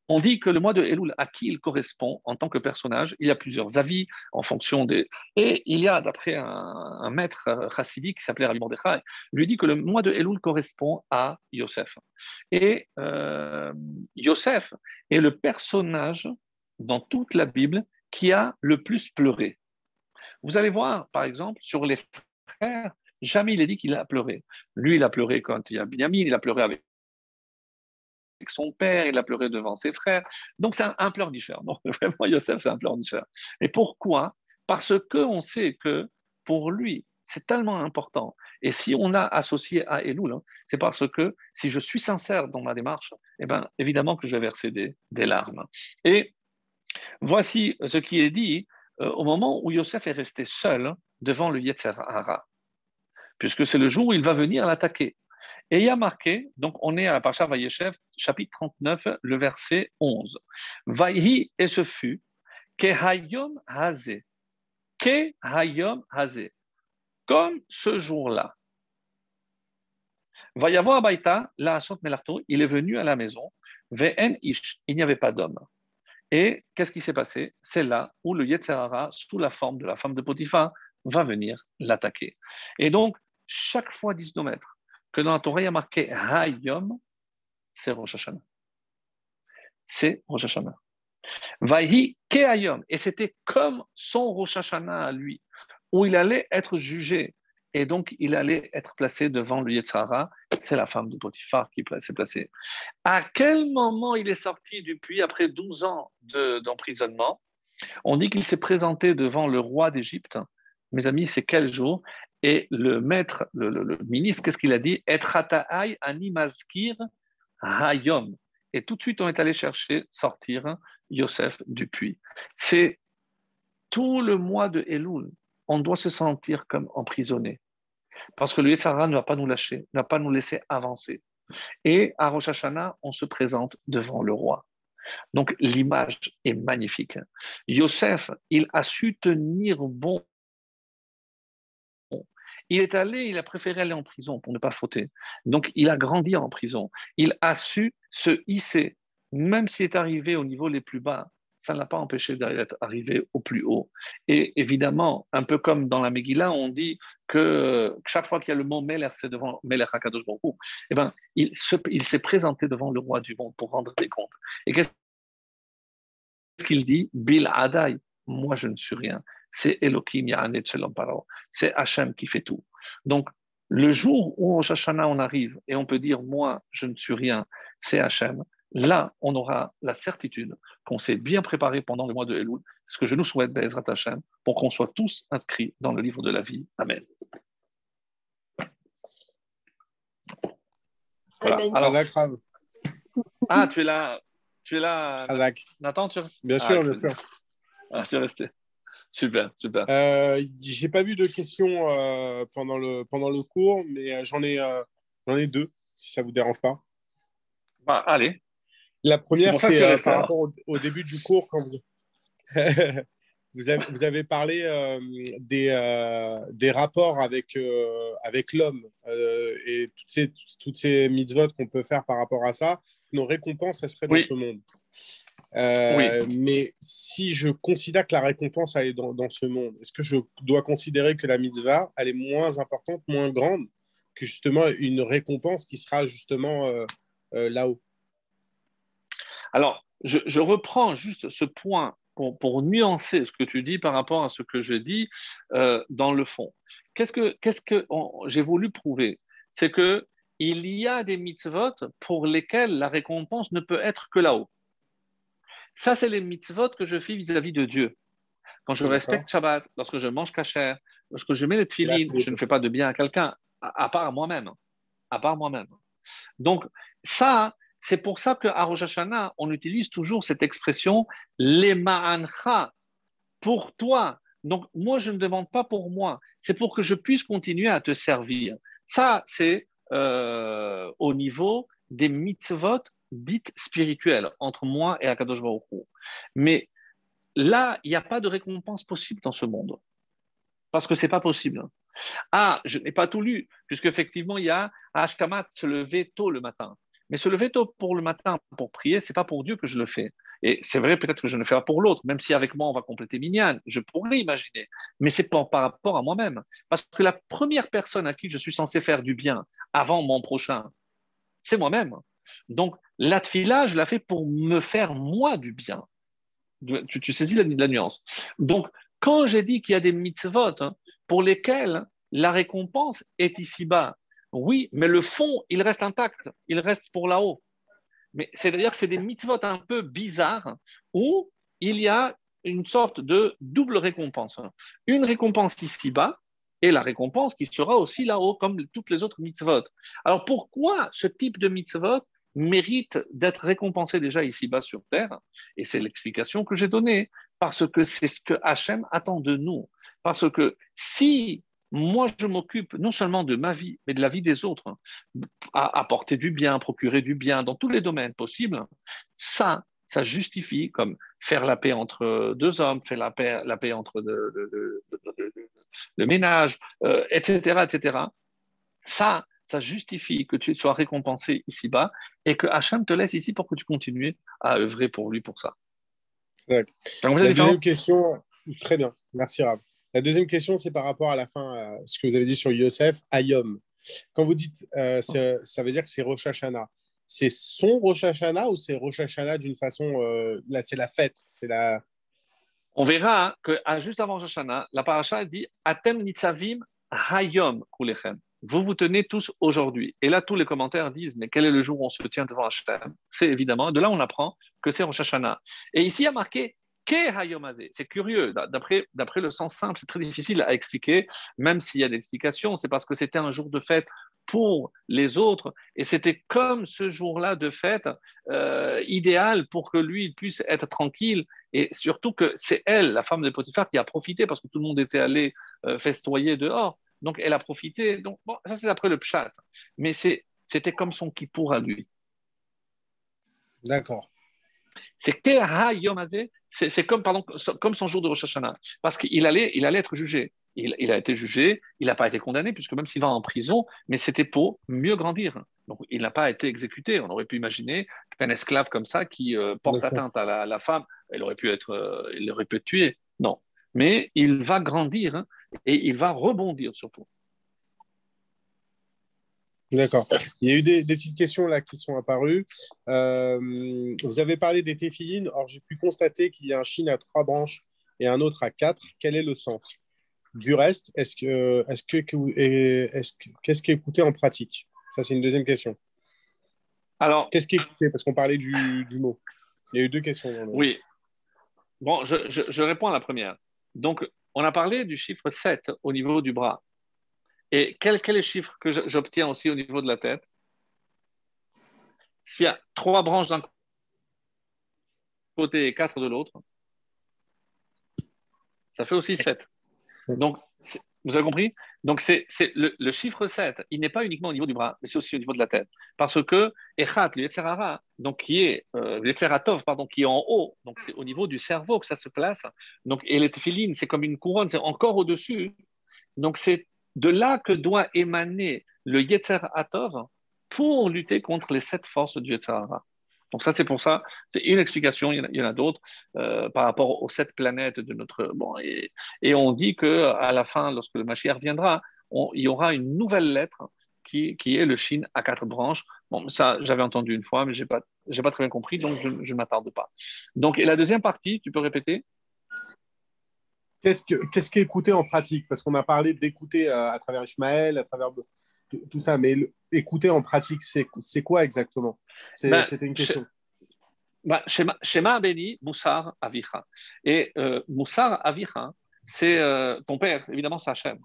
On dit que le mois de Elul, à qui il correspond en tant que personnage, il y a plusieurs avis en fonction des. Et il y a, d'après un, maître chassidique qui s'appelait Rabbi Mordechai, lui dit que le mois de Elul correspond à Yosef. Et euh, Yosef est le personnage dans toute la Bible qui a le plus pleuré. Vous allez voir, par exemple, sur les frères, Jamais il a dit qu'il a pleuré. Lui, il a pleuré quand il y a Binyamin, il a pleuré avec son père, il a pleuré devant ses frères. Donc c'est un, pleur différent. Donc vraiment, Yosef, c'est un pleur différent. Et pourquoi? Parce qu'on sait que pour lui, c'est tellement important. Et si on a associé à Elul, hein, c'est parce que si je suis sincère dans ma démarche, eh ben, évidemment que je vais verser des, larmes. Et voici ce qui est dit euh, au moment où Yosef est resté seul devant le Yetzer Hara puisque c'est le jour où il va venir l'attaquer. Et il y a marqué, donc on est à la Parsha Vayeshev, chapitre 39, le verset 11. Vaïhi, et ce fut, ke hayom haze, ke hayom haze, comme ce jour-là. Va y la Asot Melarto, il est venu à la maison, ve'en ish, il n'y avait pas d'homme. Et qu'est-ce qui s'est passé? C'est là où le Yetzerara, sous la forme de la femme de Potiphar, va venir l'attaquer. Et donc, chaque fois, disent nos maîtres, dans la Torah, il y a marqué Hayom, c'est Rosh Hashanah. C'est Rosh Hashanah. Kehayom. Et c'était comme son Rosh Hashanah à lui, où il allait être jugé. Et donc, il allait être placé devant le Yetzara. C'est la femme de Potiphar qui s'est placée. À quel moment il est sorti du puits après 12 ans d'emprisonnement? On dit qu'il s'est présenté devant le roi d'Égypte. Mes amis, c'est quel jour? Et le maître, le, ministre, qu'est-ce qu'il a dit? Hayom. Et tout de suite, on est allé chercher, sortir Yosef du puits. C'est tout le mois de Elul. On doit se sentir comme emprisonné. Parce que le Yetzara ne va pas nous lâcher, ne va pas nous laisser avancer. Et à Rosh Hashanah, on se présente devant le roi. Donc l'image est magnifique. Yosef, il a su tenir bon. Il est allé, il a préféré aller en prison pour ne pas fauter. Donc il a grandi en prison. Il a su se hisser, même s'il est arrivé au niveau les plus bas ça ne l'a pas empêché d'arriver au plus haut. Et évidemment, un peu comme dans la Megillah, on dit que chaque fois qu'il y a le mot Meler, c'est devant Meler Hakadosh eh ben, il, s'est présenté devant le roi du monde pour rendre des comptes. Et qu'est-ce qu'il dit? Bil Adai, moi je ne suis rien. C'est Elohim Yahanet Paro. C'est Hachem qui fait tout. Donc, le jour où au Hashanah on arrive et on peut dire moi je ne suis rien, c'est Hachem, là, on aura la certitude qu'on s'est bien préparé pendant le mois de Elul, ce que je nous souhaite, Bezrat Hashem, pour qu'on soit tous inscrits dans le livre de la vie. Amen. ah, tu es là. Tu es là. Nathan, tu Bien sûr, ah, bien sûr. Ah, es resté. Super, super. Euh, J'ai pas vu de questions euh, pendant, le, pendant le cours, mais euh, j'en ai, euh, j'en ai deux, si ça vous dérange pas. Bah, allez. La première, c'est par rapport au, début du cours, quand vous, vous, avez, vous avez, parlé des, des, rapports avec, avec l'homme et toutes ces, toutes ces mitzvot qu'on peut faire par rapport à ça. Nos récompenses, elles seraient dans ce monde. Mais si je considère que la récompense elle est dans, dans ce monde, est-ce que je dois considérer que la mitzvah elle est moins importante, moins grande que justement une récompense qui sera justement là-haut? Alors, je, reprends juste ce point pour, nuancer ce que tu dis par rapport à ce que je dis euh, dans le fond. Qu'est-ce que, qu'est-ce que j'ai voulu prouver? C'est que il y a des mitzvot pour lesquels la récompense ne peut être que là-haut. Ça, c'est les mitzvot que je fais vis-à-vis de Dieu. Quand je respecte Shabbat, lorsque je mange kasher, lorsque je mets les tefillin, je ne fais pas de bien à quelqu'un, à, à part moi-même. À part moi-même. Donc, ça, c'est pour ça qu'à Rosh Hashanah, on utilise toujours cette expression ma'ancha pour toi. Donc, moi, je ne demande pas pour moi, c'est pour que je puisse continuer à te servir. Ça, c'est euh, au niveau des mitzvot dites spirituelles entre moi et Akadosh Baruch Mais là, il n'y a pas de récompense possible dans ce monde. Parce que ce n'est pas possible. Ah, je n'ai pas tout lu, puisqu'effectivement, il y a Ashkamat se lever tôt le matin. Mais se lever tôt pour le matin pour prier, c'est pas pour Dieu que je le fais. Et c'est vrai, peut-être que je ne le fais pas pour l'autre, même si avec moi on va compléter Minyan, je pourrais imaginer. Mais c'est pas par rapport à moi-même. Parce que la première personne à qui je suis censé faire du bien avant mon prochain, c'est moi-même. Donc la je la fais pour me faire moi du bien. Tu, saisis la, la, nuance. Donc quand j'ai dit qu'il y a des mitzvot hein, pour lesquels la récompense est ici-bas, oui, mais le fond, il reste intact, il reste pour là-haut. Mais c'est-à-dire que c'est des mitzvot un peu bizarres où il y a une sorte de double récompense. Une récompense ici-bas et la récompense qui sera aussi là-haut, comme toutes les autres mitzvot. Alors pourquoi ce type de mitzvot mérite d'être récompensé déjà ici-bas sur terre Et c'est l'explication que j'ai donnée, parce que c'est ce que Hachem attend de nous. Parce que si moi, je m'occupe non seulement de ma vie, mais de la vie des autres, hein. apporter du bien, procurer du bien dans tous les domaines possibles. Ça, ça justifie comme faire la paix entre deux hommes, faire la paix, la paix entre le, ménage, etc., euh, etc. Ça, ça justifie que tu sois récompensé ici-bas et que Hachem te laisse ici pour que tu continues à œuvrer pour lui pour ça. La deuxième question, très bien, merci Rav. La deuxième question, c'est par rapport à la fin, euh, ce que vous avez dit sur Yosef, Ayom. Quand vous dites, euh, ça veut dire que c'est Rosh Hashanah. C'est son Rosh Hashanah ou c'est Rosh Hashanah d'une façon, euh, là c'est la fête, c'est la... On verra que ah, juste avant Rosh Hashanah, la paracha dit Atem nitzavim hayom kulechem. Vous vous tenez tous aujourd'hui. Et là, tous les commentaires disent Mais quel est le jour où on se tient devant Hashem? C'est évidemment, de là on apprend que c'est Rosh Hashanah. Et ici, il y a marqué. C'est curieux. D'après, le sens simple, c'est très difficile à expliquer, même s'il y a des explications. C'est parce que c'était un jour de fête pour les autres. Et c'était comme ce jour-là de fête euh, idéal pour que lui puisse être tranquille. Et surtout que c'est elle, la femme de Potiphar, qui a profité parce que tout le monde était allé euh, festoyer dehors. Donc elle a profité. Donc bon, ça c'est après le pshat. Mais c'était comme son kippour à lui. D'accord. C'est c'est comme, pardon, comme son jour de Rosh Hashanah. Parce qu'il allait, il allait être jugé. Il, il a été jugé, il n'a pas été condamné, puisque même s'il va en prison, mais c'était pour mieux grandir. Donc il n'a pas été exécuté. On aurait pu imaginer qu'un esclave comme ça qui euh, porte atteinte à la, à la femme, elle aurait pu être, euh, il aurait pu être tué. Non. Mais il va grandir hein, et il va rebondir surtout. D'accord. Il y a eu des, des petites questions là qui sont apparues. Euh, vous avez parlé des téphilines. Or, j'ai pu constater qu'il y a un chine à trois branches et un autre à quatre. Quel est le sens Du reste, est-ce que, est-ce que, est-ce que- qu'est-ce qui est écouté en pratique? Ça, c'est une deuxième question. Alors, Qu'est-ce qui est écouté Parce qu'on parlait du, du mot. Il y a eu deux questions. dans le- Oui. Bon, je, je- je réponds à la première. Donc, on a parlé du chiffre 7 au niveau du bras. Et quel, quel est le chiffre que j'obtiens aussi au niveau de la tête? S'il y a trois branches d'un côté et quatre de l'autre, ça fait aussi 7. Donc, vous avez compris? Donc, c'est le, le chiffre 7, il n'est pas uniquement au niveau du bras, mais c'est aussi au niveau de la tête. Parce que Echat, le Yetzerara, donc qui est euh, pardon, qui est en haut, donc c'est au niveau du cerveau que ça se place. Donc, et les téphilines, c'est comme une couronne, c'est encore au-dessus. Donc, c'est de là que doit émaner le Yetzeratov pour lutter contre les sept forces du Yetzerara. Donc ça, c'est pour ça, c'est une explication, il y en a, d'autres, euh, par rapport aux sept planètes de notre... Bon, et, on dit qu'à la fin, lorsque le Mashiach viendra, il y aura une nouvelle lettre qui, est le Shin à quatre branches. Bon, ça, j'avais entendu une fois, mais je n'ai pas, pas très bien compris, donc je ne m'attarde pas. Donc, et la deuxième partie, tu peux répéter? Qu'est-ce, est écouté en pratique? Parce qu'on a parlé d'écouter euh, à travers Ishmael, à travers tout, ça, mais le- écouter en pratique, c'est, quoi exactement? Ben, C'était une question. Shema, Shema Abeni, Moussar Avicha. Et euh, Moussar Avicha, c'est euh, ton père, évidemment, c'est Hachem.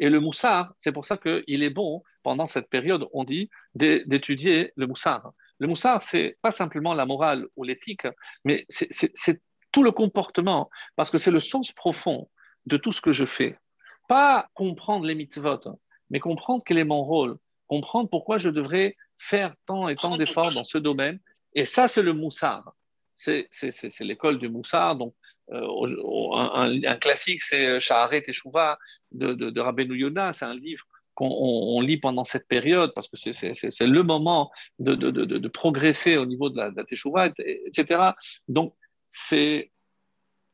Et le Moussar, c'est pour ça qu'il est bon, pendant cette période, on dit, d'é- d'étudier le Moussar. Le Moussar, c'est pas simplement la morale ou l'éthique, mais c'est tout le comportement, parce que c'est le sens profond de tout ce que je fais. Pas comprendre les mitzvot, mais comprendre quel est mon rôle, comprendre pourquoi je devrais faire tant et tant d'efforts dans ce domaine. Et ça, c'est le Moussar. C'est l'école du Moussar. Donc, euh, un, classique, c'est Shaharet Teshuvah de, de, de Rabbeinu. C'est un livre qu'on on- on lit pendant cette période parce que c'est- le moment de, de, de, progresser au niveau de la, la Teshuvah, etc. Donc, c'est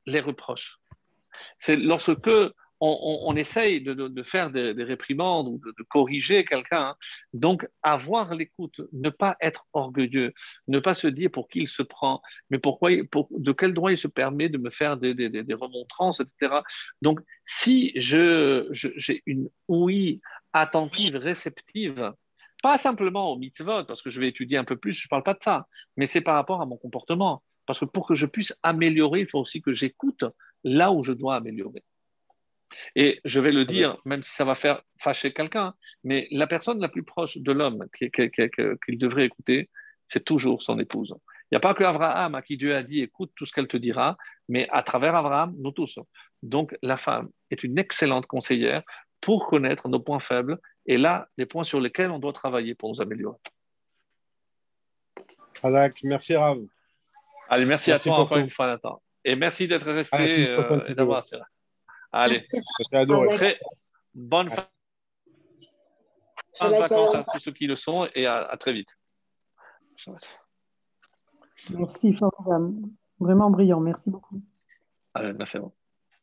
les reproches. C'est lorsque on, essaye de, faire des, des réprimandes ou de, corriger quelqu'un, hein. donc avoir l'écoute, ne pas être orgueilleux, ne pas se dire pour qui il se prend, mais pourquoi, de quel droit il se permet de me faire des, remontrances, etc. Donc, si je- j'ai une ouïe attentive, réceptive, pas simplement au mitzvot, parce que je vais étudier un peu plus, je ne parle pas de ça, mais c'est par rapport à mon comportement. Parce que pour que je puisse améliorer, il faut aussi que j'écoute là où je dois améliorer. Et je vais le dire, même si ça va faire fâcher quelqu'un, mais la personne la plus proche de l'homme qui- qui- qui- qui- qu'il devrait écouter, c'est toujours son épouse. Il n'y a pas que Abraham à qui Dieu a dit écoute tout ce qu'elle te dira, mais à travers Abraham, nous tous. Donc la femme est une excellente conseillère pour connaître nos points faibles et là, les points sur lesquels on doit travailler pour nous améliorer. Merci Rav. Allez, merci, Merci à toi encore beaucoup. une fois, Nathan. Et merci d'être resté euh, et d'avoir. Allez, très bonne fin Shabbat de vacances à tous ceux qui le sont et à, à très vite. Merci. Vraiment brillant. Merci beaucoup. Ah, merci à vous.